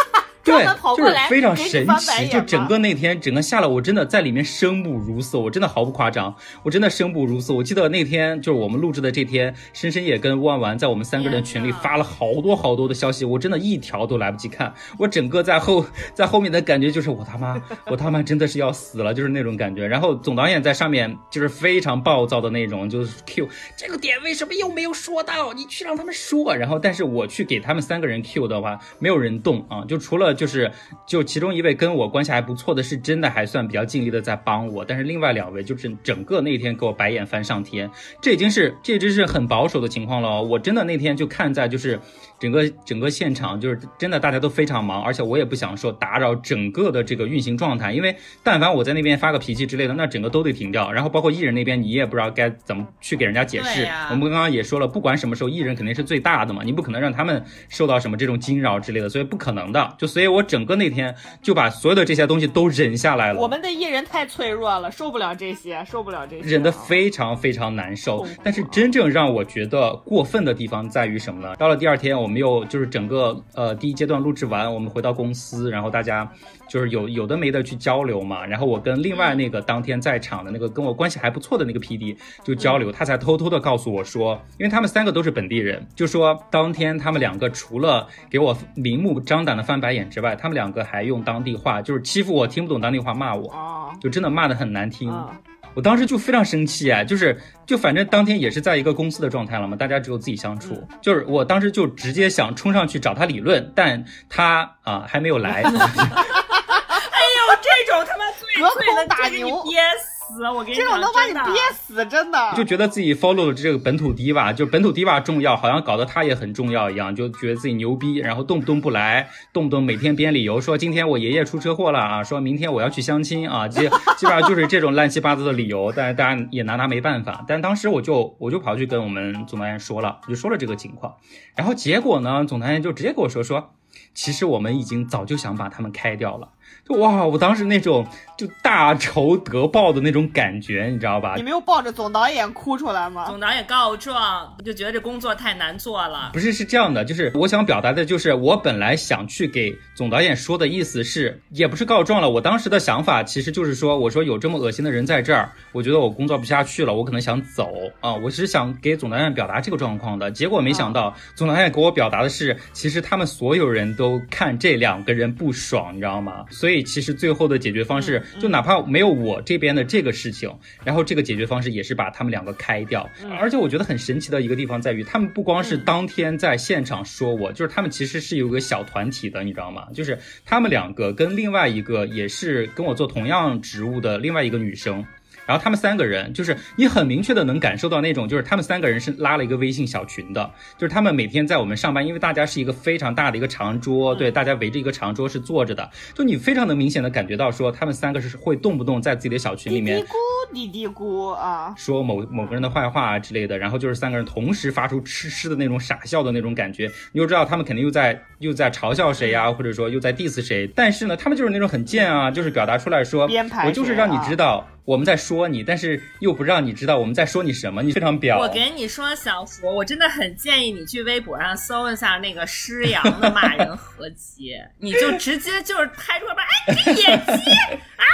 S1: 对
S2: 专门跑，
S1: 就是
S2: 过来
S1: 非常神奇，就整个那天，整个下来，我真的在里面生不如死，我真的毫不夸张，我真的生不如死。我记得那天就是我们录制的这天，深深也跟万万在我们三个人群里发了好多好多的消息，我真的一条都来不及看，我整个在后在后面的感觉就是我他妈我他妈真的是要死了，就是那种感觉。然后总导演在上面就是非常暴躁的那种，就是 Q 这个点为什么又没有说到？你去让他们说。然后但是我去给他们三个人 Q 的话，没有人动啊，就除了就是就其中一位跟我关系还不错的，是真的还算比较尽力的在帮我，但是另外两位就是整个那天给我白眼翻上天，这已经是这已经是很保守的情况了。我真的那天就看在就是整个整个现场就是真的大家都非常忙，而且我也不想说打扰整个的这个运行状态，因为但凡我在那边发个脾气之类的，那整个都得停掉。然后包括艺人那边，你也不知道该怎么去给人家解释。我们刚刚也说了，不管什么时候，艺人肯定是最大的嘛，你不可能让他们受到什么这种惊扰之类的，所以不可能的。就所以我整个那天就把所有的这些东西都忍下来了。
S2: 我们的艺人太脆弱了，受不了这些，受不了这些，
S1: 忍得非常非常难受。但是真正让我觉得过分的地方在于什么呢？到了第二天，我们又就是整个呃第一阶段录制完，我们回到公司，然后大家就是有有的没的去交流嘛。然后我跟另外那个当天在场的那个跟我关系还不错的那个 PD 就交流，他才偷偷的告诉我说，因为他们三个都是本地人，就说当天他们两个除了给我明目张胆的翻白眼之外，他们两个还用当地话就是欺负我听不懂当地话骂我。就真的骂得很难听，我当时就非常生气啊，就是就反正当天也是在一个公司的状态了嘛，大家只有自己相处，
S2: 嗯
S1: 就是我当时就直接想冲上去找他理论，但他啊还没有来，
S3: 哎呦，这种他妈最
S2: 隔
S3: 最能
S2: 打
S3: 给你
S2: 牛
S3: 憋死。死！我跟你
S2: 这，种能把你憋死，真的。
S1: 就觉得自己 follow 了这个本土 diva，就本土 diva 重要，好像搞得他也很重要一样，就觉得自己牛逼，然后动不动不来，动不动每天编理由说今天我爷爷出车祸了啊，说明天我要去相亲啊，基基本上就是这种乱七八糟的理由，但是大家也拿他没办法。但当时我就我就跑去跟我们总导演说了，我就说了这个情况，然后结果呢，总导演就直接跟我说说，其实我们已经早就想把他们开掉了。就哇，我当时那种就大仇得报的那种感觉，你知道吧
S2: 你？没有抱着总导演哭出来吗？
S3: 总导演告状，就觉得这工作太难做了。
S1: 不是，是这样的，就是我想表达的，就是我本来想去给总导演说的意思是，也不是告状了。我当时的想法其实就是说，我说有这么恶心的人在这儿，我觉得我工作不下去了，我可能想走啊。我是想给总导演表达这个状况的，结果没想到总导演给我表达的是，其实他们所有人都看这两个人不爽，你知道吗？所以其实最后的解决方式，就哪怕没有我这边的这个事情，然后这个解决方式也是把他们两个开掉。而且我觉得很神奇的一个地方在于，他们不光是当天在现场说我，就是他们其实是有个小团体的，你知道吗？就是他们两个跟另外一个也是跟我做同样职务的另外一个女生。然后他们三个人，就是你很明确的能感受到那种，就是他们三个人是拉了一个微信小群的，就是他们每天在我们上班，因为大家是一个非常大的一个长桌，对，大家围着一个长桌是坐着的，就你非常能明显的感觉到说，他们三个是会动不动在自己的小群里面
S2: 嘀嘀咕嘀嘀咕啊，
S1: 说某某个人的坏话啊之类的，然后就是三个人同时发出痴痴的那种傻笑的那种感觉，你就知道他们肯定又在又在嘲笑谁呀、或者说又在 diss 谁。但是呢，他们就是那种很贱啊，就是表达出来说
S2: 编排，
S1: 我就是让你知道我们在说你，但是又不让你知道我们在说你什么，你非常婊。
S3: 我给你说，小福，我真的很建议你去微博上搜一下那个施洋的骂人合集，你就直接就是拍出来吧，哎，你这野鸡啊，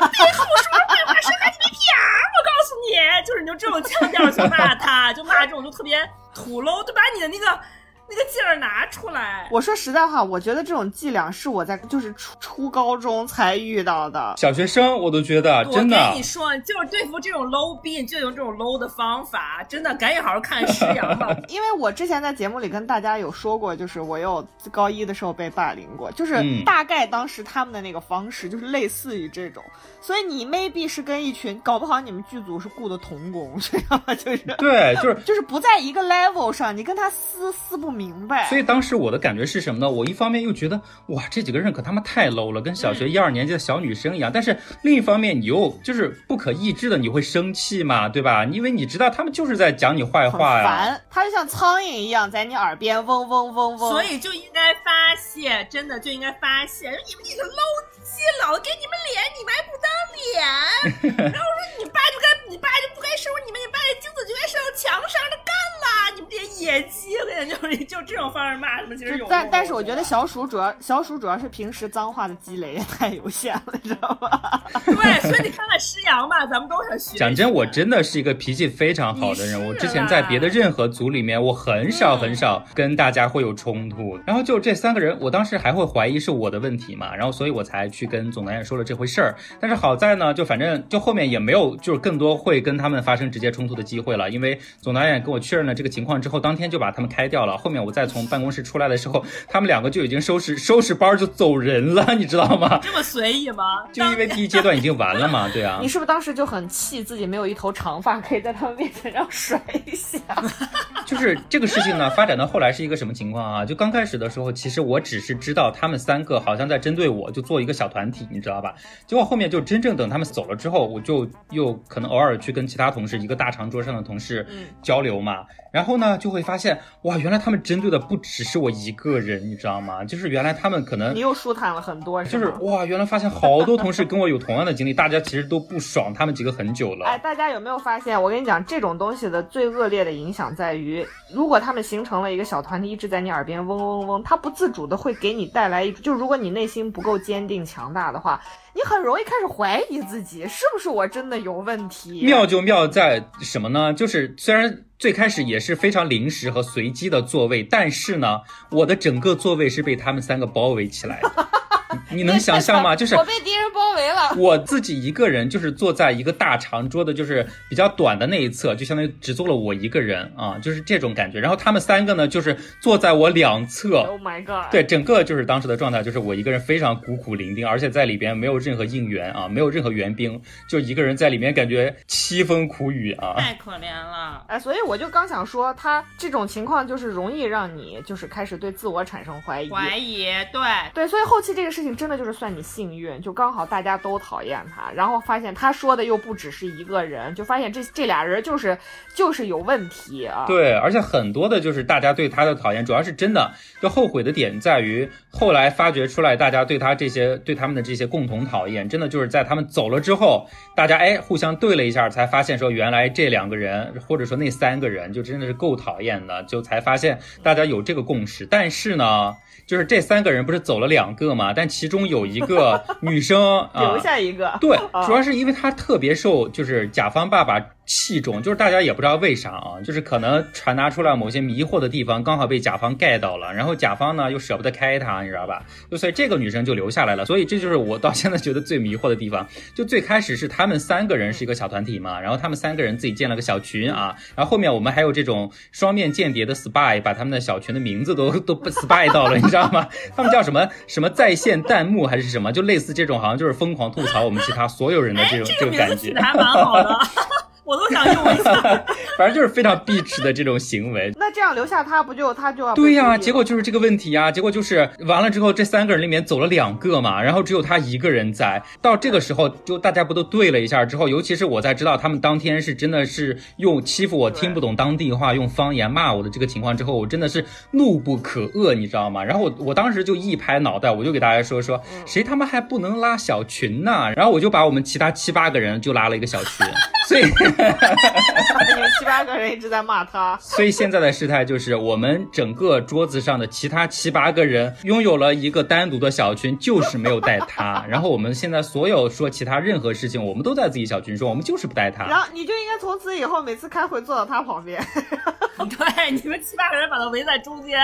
S3: 背后说坏话，生孩子没屁眼儿，我告诉你，就是你就这种腔调去骂他，就骂这种就特别土喽，就把你的那个那个劲儿拿出来。
S2: 我说实在话，我觉得这种伎俩是我在就是初初高中才遇到的。
S1: 小学生我都觉得真的我
S3: 跟你说，就是对付这种 low 逼，你就用这种 low 的方法，真的赶紧好好看师洋吧。
S2: 因为我之前在节目里跟大家有说过，就是我有高一的时候被霸凌过，就是
S1: 嗯
S2: 大概当时他们的那个方式就是类似于这种，所以你 maybe 是跟一群，搞不好你们剧组是雇的童工，知道吗？就是
S1: 对，就是
S2: 就是不在一个 level 上，你跟他撕撕不明白。
S1: 所以当时我的感觉是什么呢？我一方面又觉得哇，这几个人可他妈太 low 了，跟小学一二年级的小女生一样。但是另一方面，你又就是不可抑制的，你会生气嘛，对吧？因为你知道他们就是在讲你坏话呀。
S2: 烦，他就像苍蝇一样在你耳边嗡嗡嗡嗡。
S3: 所以就应该发泄，真的就应该发泄。你们这个 low 鸡，老子给你们脸，你们还不当脸？然后说你爸就该，你爸就不该收拾你们，你爸这精子就该射到墙上，这干了！你们这些野鸡，就是 就这种方式骂他们，其实有。
S2: 但但是我觉得小鼠主要小鼠主要是平时脏话的积累也太有限了，你知道吧？
S3: 对，所以你看看施洋吧，咱们都想学。
S1: 讲真，我真的是一个脾气非常好的人。我之前在别的任何组里面，我很少很少跟大家会有冲突。然后就这三个人，我当时还会怀疑是我的问题嘛，然后所以我才去跟总导演说了这回事儿。但是好在呢，就反正就后面也没有就是更多会跟他们发生直接冲突的机会了，因为总导演跟我确认了这个情况之后，当天就把他们开掉了。后面我再从办公室出来的时候，他们两个就已经收拾收拾包就走人了，你知道吗？
S3: 这么随意吗？
S1: 就因为第一阶段已经完了嘛，对啊
S2: 你。是不是当时就很气自己没有一头长发可以在他们面前这样甩一下？
S1: 就是这个事情呢，发展到后来是一个什么情况啊？就刚开始的时候，其实我只是知道他们三个好像在针对我，就做一个小团体，你知道吧？结果后面就真正等他们走了之后，我就又可能偶尔去跟其他同事，一个大长桌上的同事交流嘛，然后呢就会发现，哇，原来他们针对的不只是我一个人，你知道吗？就是原来他们可能
S2: 你又舒坦了很多，
S1: 就是哇，原来发现好多同事跟我有同样的经历，大家其实都不爽他们几个很久了。
S2: 哎，大家有没有发现？我跟你讲，这种东西的最恶劣的影响在于，如果他们形成了一个小团体，一直在你耳边嗡嗡嗡，他不自主的会给你带来一，就如果你内心不够坚定强大的话，你很容易开始怀疑自己，是不是我真的有问题？
S1: 妙就妙在什么呢？就是虽然最开始也是非常临时和随机的座位，但是呢，我的整个座位是被他们三个包围起来的。你你能想象吗？就是
S2: 我被敌人包围了。
S1: 我自己一个人就是坐在一个大长桌的，就是比较短的那一侧，就相当于只坐了我一个人啊，就是这种感觉。然后他们三个呢，就是坐在我两侧。
S2: Oh my god！
S1: 对，整个就是当时的状态，就是我一个人非常孤苦伶仃，而且在里边没有任何应援啊，没有任何援兵，就一个人在里面，感觉凄风苦雨啊。
S3: 太可怜了。
S2: 哎，所以我就刚想说，他这种情况就是容易让你就是开始对自我产生怀疑。
S3: 怀疑，对，
S2: 对，所以后期这个事情真的就是算你幸运，就刚好大家都讨厌他，然后发现他说的又不只是一个人，就发现这这俩人就是就是有问题啊。
S1: 对，而且很多的就是大家对他的讨厌，主要是真的就后悔的点在于，后来发掘出来大家对他这些对他们的这些共同讨厌，真的就是在他们走了之后，大家哎互相对了一下，才发现说原来这两个人或者说那三个人就真的是够讨厌的，就才发现大家有这个共识。但是呢，就是这三个人不是走了两个嘛，但其中有一个 女生啊，
S2: 留下一个。
S1: 对，
S2: 啊
S1: 主要是因为她特别受就是甲方爸爸器重，就是大家也不知道为啥啊，就是可能传达出来某些迷惑的地方，刚好被甲方盖到了，然后甲方呢又舍不得开她，你知道吧？就所以这个女生就留下来了，所以这就是我到现在觉得最迷惑的地方。就最开始是他们三个人是一个小团体嘛，然后他们三个人自己建了个小群啊，然后后面我们还有这种双面间谍的 spy，把他们的小群的名字都都 spy 到了，你知道吗？他们叫什么什么在线弹幕还是什么，就类似这种，好像就是疯狂吐槽我们其他所有人的这种
S3: 这个
S1: 感觉
S3: 字起的。还蛮好的，我都想用一下。
S1: 反正就是非常避耻的这种行为。
S2: 那这样留下他不就他就要
S1: 对呀、结果就是这个问题呀、结果就是完了之后，这三个人里面走了两个嘛，然后只有他一个人在。到这个时候，就大家不都对了一下之后，尤其是我在知道他们当天是真的是用欺负我听不懂当地话，用方言骂我的这个情况之后，我真的是怒不可遏，你知道吗？然后我我当时就一拍脑袋，我就给大家说说，谁他妈还不能拉小群呢？然后我就把我们其他七八个人就拉了一个小群，所以。
S2: 你们七八个人一直在骂他。
S1: 所以现在的事态就是，我们整个桌子上的其他七八个人拥有了一个单独的小群，就是没有带他。然后我们现在所有说其他任何事情，我们都在自己小群说，我们就是不带他然。
S2: 后你就应该从此以后每次开会坐到他旁边。
S3: 对，你们七八个人把他围在中间，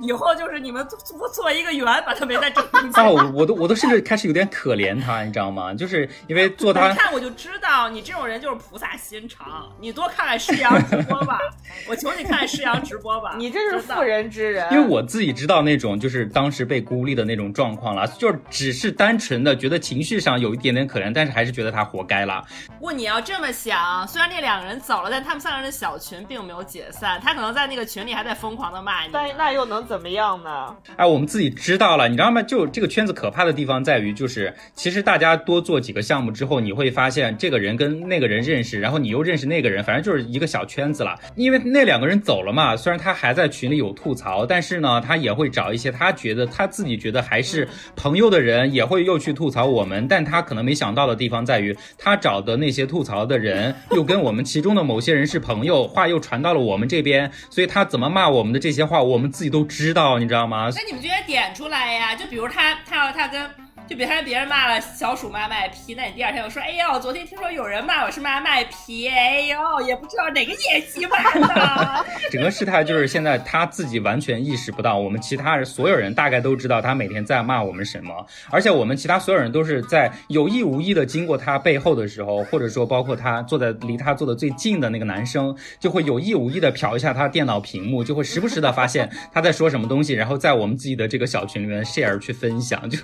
S3: 以后就是你们做做一个圆，把他围在中间。
S1: 啊，我我都我都甚至开始有点可怜他，你知道吗？就是因为做他
S3: 你看我就知道你这种人就是菩萨心肠。你多看看施阳直播吧，我求你看看施阳直播吧。
S2: 你这是妇人之仁。
S1: 因为我自己知道那种就是当时被孤立的那种状况了，就是只是单纯的觉得情绪上有一点点可怜，但是还是觉得他活该了。
S3: 不过你要这么想，虽然那两个人走了，但他们三个人的小群并没有解散，他可能在那个群里还在疯狂的骂你。
S2: 但那又能怎么样呢？
S1: 哎，我们自己知道了，你知道吗？就这个圈子可怕的地方在于，就是其实大家多做几个项目之后，你会发现这个人跟那个人认识，然后你又认识那个人，反正就是一个小圈子了。因为那两个人走了嘛，虽然他还在群里有吐槽，但是呢，他也会找一些他觉得他自己觉得还是朋友的人，也会又去吐槽我们。但他可能没想到的地方在于，他找的那些吐槽的人，又跟我们其中的某些人是朋友，话又传到了我们这边，所以他怎么骂我们的这些话，我们自己都知道，你知道吗？
S3: 那你们就得点出来呀，就比如他，他要他跟。就别看别人骂了小鼠妈卖批，那你第二天又说，哎呦，昨天听说有人骂我是妈卖批，哎呦，也不知道哪个野鸡骂的。
S1: 整个事态就是现在他自己完全意识不到，我们其他人所有人大概都知道他每天在骂我们什么，而且我们其他所有人都是在有意无意的经过他背后的时候，或者说包括他坐在离他坐的最近的那个男生，就会有意无意的瞟一下他电脑屏幕，就会时不时的发现他在说什么东西，然后在我们自己的这个小群里面 share 去分享，就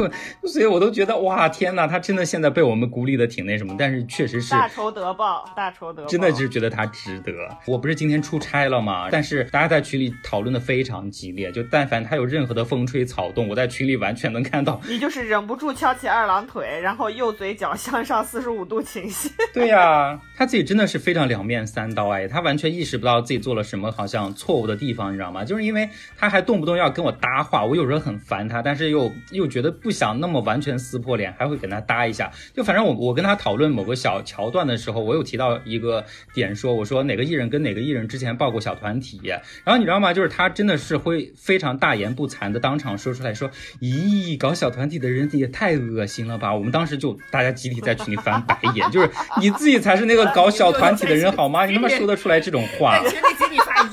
S1: 所以我都觉得哇天呐，他真的现在被我们孤立的挺那什么，但是确实是
S2: 大仇得报，大仇得报。
S1: 真的是觉得他值得。我不是今天出差了吗？但是大家在群里讨论的非常激烈，就但凡他有任何的风吹草动，我在群里完全能看到。
S2: 你就是忍不住翘起二郎腿，然后右嘴角向上四十五度倾斜。
S1: 对呀、他自己真的是非常两面三刀哎，他完全意识不到自己做了什么好像错误的地方，你知道吗？就是因为他还动不动要跟我搭话，我有时候很烦他，但是又又觉得不想那么完全撕破脸，还会跟他搭一下。就反正我我跟他讨论某个小桥段的时候，我有提到一个点说，我说哪个艺人跟哪个艺人之前报过小团体，然后你知道吗？就是他真的是会非常大言不惭的当场说出来说，咦，搞小团体的人也太恶心了吧！我们当时就大家集体在群里翻白眼，就是你自己才是那个搞小团体的人好吗？你他妈说得出来这种话？
S3: 群里给你发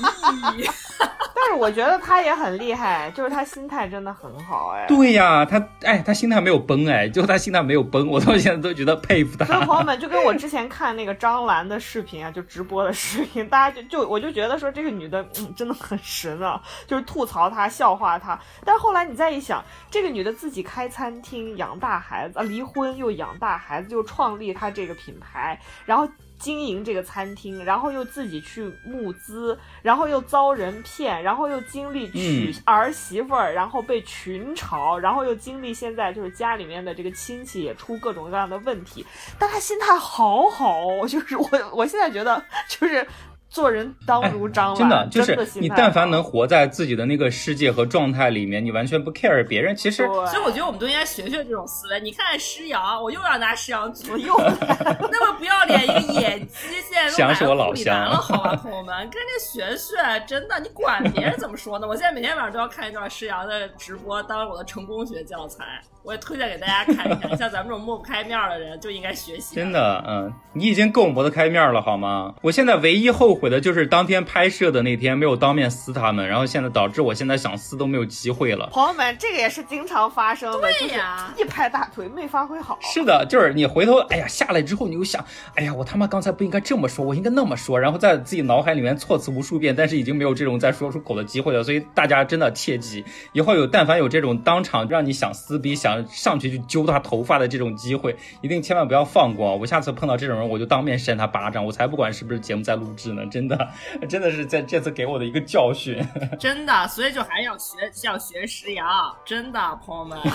S3: 咦，
S2: 但是我觉得他也很厉害，就是他心态真的很好，哎。
S1: 对呀，他哎，他心态没有崩，哎，就他心态没有崩，我到现在都觉得佩服他。
S2: 所以朋友们，就跟我之前看那个张兰的视频啊，就直播的视频，大家就就我就觉得说这个女的，嗯，真的很神啊，就是吐槽她、笑话她。但后来你再一想，这个女的自己开餐厅、养大孩子啊，离婚又养大孩子，又创立她这个品牌，然后。经营这个餐厅，然后又自己去募资，然后又遭人骗，然后又经历娶儿媳妇儿，然后被群嘲，然后又经历现在就是家里面的这个亲戚也出各种各样的问题，但他心态好好，就是我我现在觉得就是。做人当如张
S1: 真
S2: 的
S1: 就是你，但凡能活在自己的那个世界和状态里面，你完全不 care 别人。其实，
S3: 所以我觉得我们都应该学学这种思维。你看施洋，我又要拿施洋举，
S2: 我 又
S3: 那么不要脸一个野鸡，现在都买
S1: 了老
S3: 乡了，好吧，朋友们，跟着学学，真的，你管别人怎么说呢？我现在每天晚上都要看一段施洋的直播，当我的成功学教材。我也推荐给大家看一下，像咱们这种抹不开面的人就应该学习。
S1: 真的，嗯，你已经够抹得开面了，好吗？我现在唯一后悔的就是当天拍摄的那天没有当面撕他们，然后现在导致我现在想撕都没有机会了。
S2: 朋友们，这个也是经常发生的，
S3: 对呀，
S2: 一拍大腿没发挥好。
S1: 是的，就是你回头，哎呀，下来之后你又想，哎呀，我他妈刚才不应该这么说，我应该那么说，然后在自己脑海里面措辞无数遍，但是已经没有这种再说出口的机会了。所以大家真的切记，以后有但凡有这种当场让你想撕逼、想上去就。揪他头发的这种机会，一定千万不要放过！我下次碰到这种人，我就当面扇他巴掌，我才不管是不是节目在录制呢！真的，真的是在这次给我的一个教训。
S3: 真的，所以就还要学，要学石阳，真的，朋友们。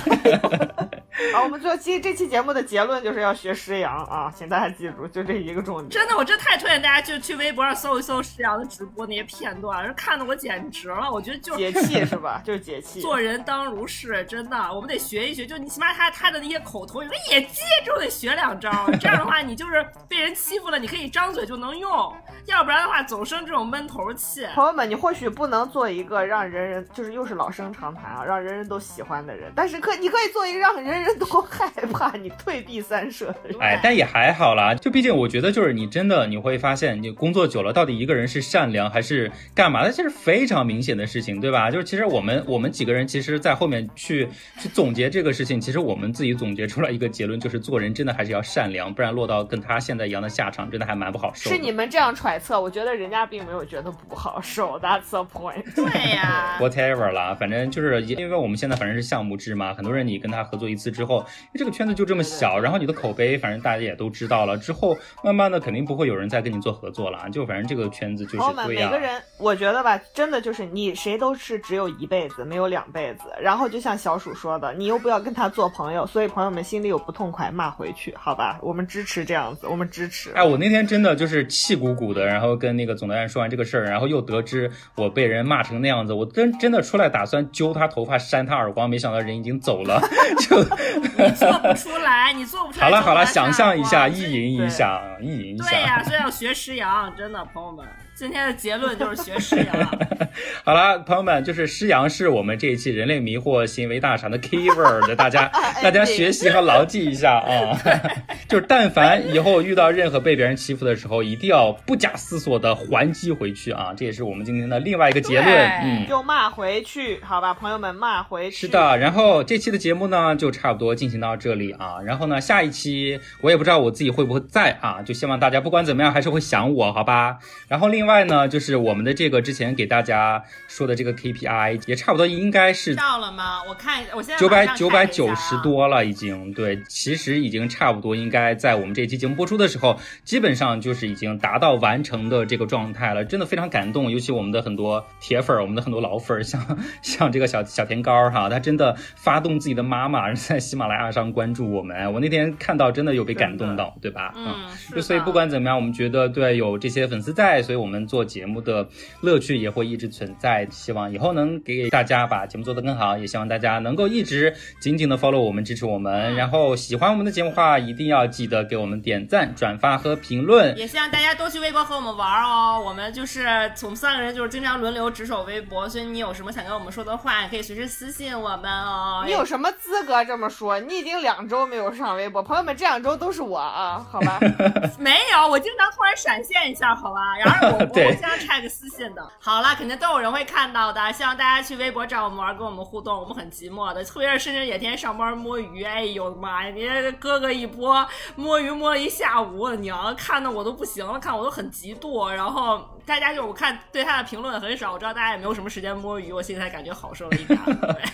S2: 好，我们最后期这期节目的结论就是要学石阳啊，请大家记住，就这一个重点。
S3: 真的，我真太推荐大家就去微博上搜一搜石阳的直播那些片段，看的我简直了！我觉得就
S2: 解气是吧？就是解气。
S3: 做人当如是，真的，我们得学一学。就你起码他他。的那些口头，语，那野鸡，就得学两招。这样的话，你就是被人欺负了，你可以张嘴就能用；要不然的话，总生这种闷头气。
S2: 朋友们，你或许不能做一个让人人就是又是老生常谈啊，让人人都喜欢的人，但是可你可以做一个让人人都 害怕、你退避三舍的人。
S1: 哎，但也还好啦。就毕竟我觉得，就是你真的你会发现，你工作久了，到底一个人是善良还是干嘛的，这是非常明显的事情，对吧？就是其实我们我们几个人，其实在后面去去总结这个事情，其实我们。自己总结出来一个结论，就是做人真的还是要善良，不然落到跟他现在一样的下场，真的还蛮不好受。
S2: 是你们这样揣测，我觉得人家并没有觉得不好受。That's the point。
S3: 对呀。
S1: Whatever 啦，反正就是因为我们现在反正是项目制嘛，很多人你跟他合作一次之后，因为这个圈子就这么小，然后你的口碑反正大家也都知道了，之后慢慢的肯定不会有人再跟你做合作了。就反正这个圈子就是这样。
S2: 每个人，我觉得吧，真的就是你谁都是只有一辈子，没有两辈子。然后就像小鼠说的，你又不要跟他做朋友。所以朋友们心里有不痛快，骂回去，好吧？我们支持这样子，我们支持。
S1: 哎，我那天真的就是气鼓鼓的，然后跟那个总导演说完这个事儿，然后又得知我被人骂成那样子，我真真的出来打算揪他头发，扇他耳光，没想到人已经走了，就
S3: 你做不出来，你做不出来。
S1: 好了好了，想象一下，意淫一下，意淫一下。
S3: 对呀，所以要学石阳，真的，朋友们。今天的结论就是学诗阳。
S1: 好了，朋友们，就是诗阳是我们这一期人类迷惑行为大赏的 keyword，大家 大家学习和牢记一下啊。就是但凡以后遇到任何被别人欺负的时候，一定要不假思索的还击回去啊！这也是我们今天的另外一个结论。嗯，
S2: 就骂回去，好吧，朋友们骂回去。
S1: 是的，然后这期的节目呢，就差不多进行到这里啊。然后呢，下一期我也不知道我自己会不会在啊，就希望大家不管怎么样还是会想我，好吧？然后另另外呢，就是我们的这个之前给大家说的这个 KPI 也差不多应该是
S3: 到了吗？我看我现在
S1: 九百九百九十多了，已经对，其实已经差不多应该在我们这期节目播出的时候，基本上就是已经达到完成的这个状态了。真的非常感动，尤其我们的很多铁粉，我们的很多老粉，像 像这个小小甜糕哈，他真的发动自己的妈妈在喜马拉雅上关注我们。我那天看到真的有被感动到，对吧？
S3: 嗯，
S1: 就所以不管怎么样，我们觉得对有这些粉丝在，所以我们。做节目的乐趣也会一直存在，希望以后能给大家把节目做得更好，也希望大家能够一直紧紧的 follow 我们，支持我们。然后喜欢我们的节目的话，一定要记得给我们点赞、转发和评论。
S3: 也希望大家多去微博和我们玩哦。我们就是我们三个人就是经常轮流值守微博，所以你有什么想跟我们说的话，可以随时私信我们哦。
S2: 你有什么资格这么说？你已经两周没有上微博，朋友们，这两周都是我啊，好吧？
S3: 没有，我经常突然闪现一下，好吧？然后我。
S1: 对
S3: 我互相 tag 私信的。好了，肯定都有人会看到的，希望大家去微博找我们玩，跟我们互动，我们很寂寞的。特别是深圳也天天上班摸鱼，哎呦妈呀，你这哥哥一波摸鱼摸了一下午，我的娘，看的我都不行了，看我都很嫉妒。然后大家就我看对他的评论很少，我知道大家也没有什么时间摸鱼，我现在感觉好受了一点。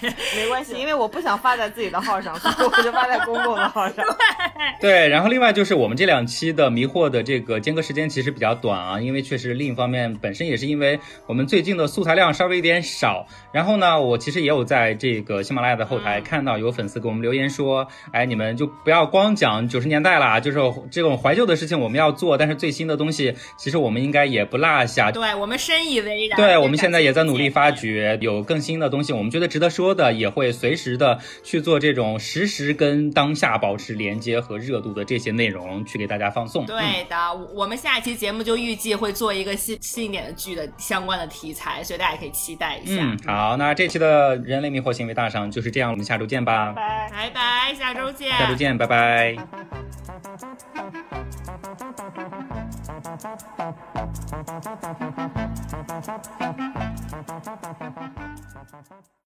S3: 对
S2: 没关系，因为我不想发在自己的号上，所以我就发在公共的号上。
S1: 对，然后另外就是我们这两期的迷惑的这个间隔时间其实比较短啊，因为确实另一方面本身也是因为我们最近的素材量稍微有点少。然后呢，我其实也有在这个喜马拉雅的后台看到有粉丝给我们留言说，哎，你们就不要光讲九十年代啦，就是这种怀旧的事情我们要做，但是最新的东西其实我们应该也不落下。
S3: 对我们深以为然。
S1: 对，我们现在也在努力发
S3: 掘。
S1: 掘，有更新的东西，我们觉得值得说的，也会随时的去做这种实时跟当下保持连接和热度的这些内容，去给大家放送。
S3: 对的，我们下一期节目就预计会做一个新新一点的剧的相关的题材，所以大家也可以期待一下。
S1: 嗯，好，那这期的人类迷惑行为大赏就是这样，我们下周见吧。
S2: 拜。
S3: 拜拜，下周见。
S1: 下周见，拜拜。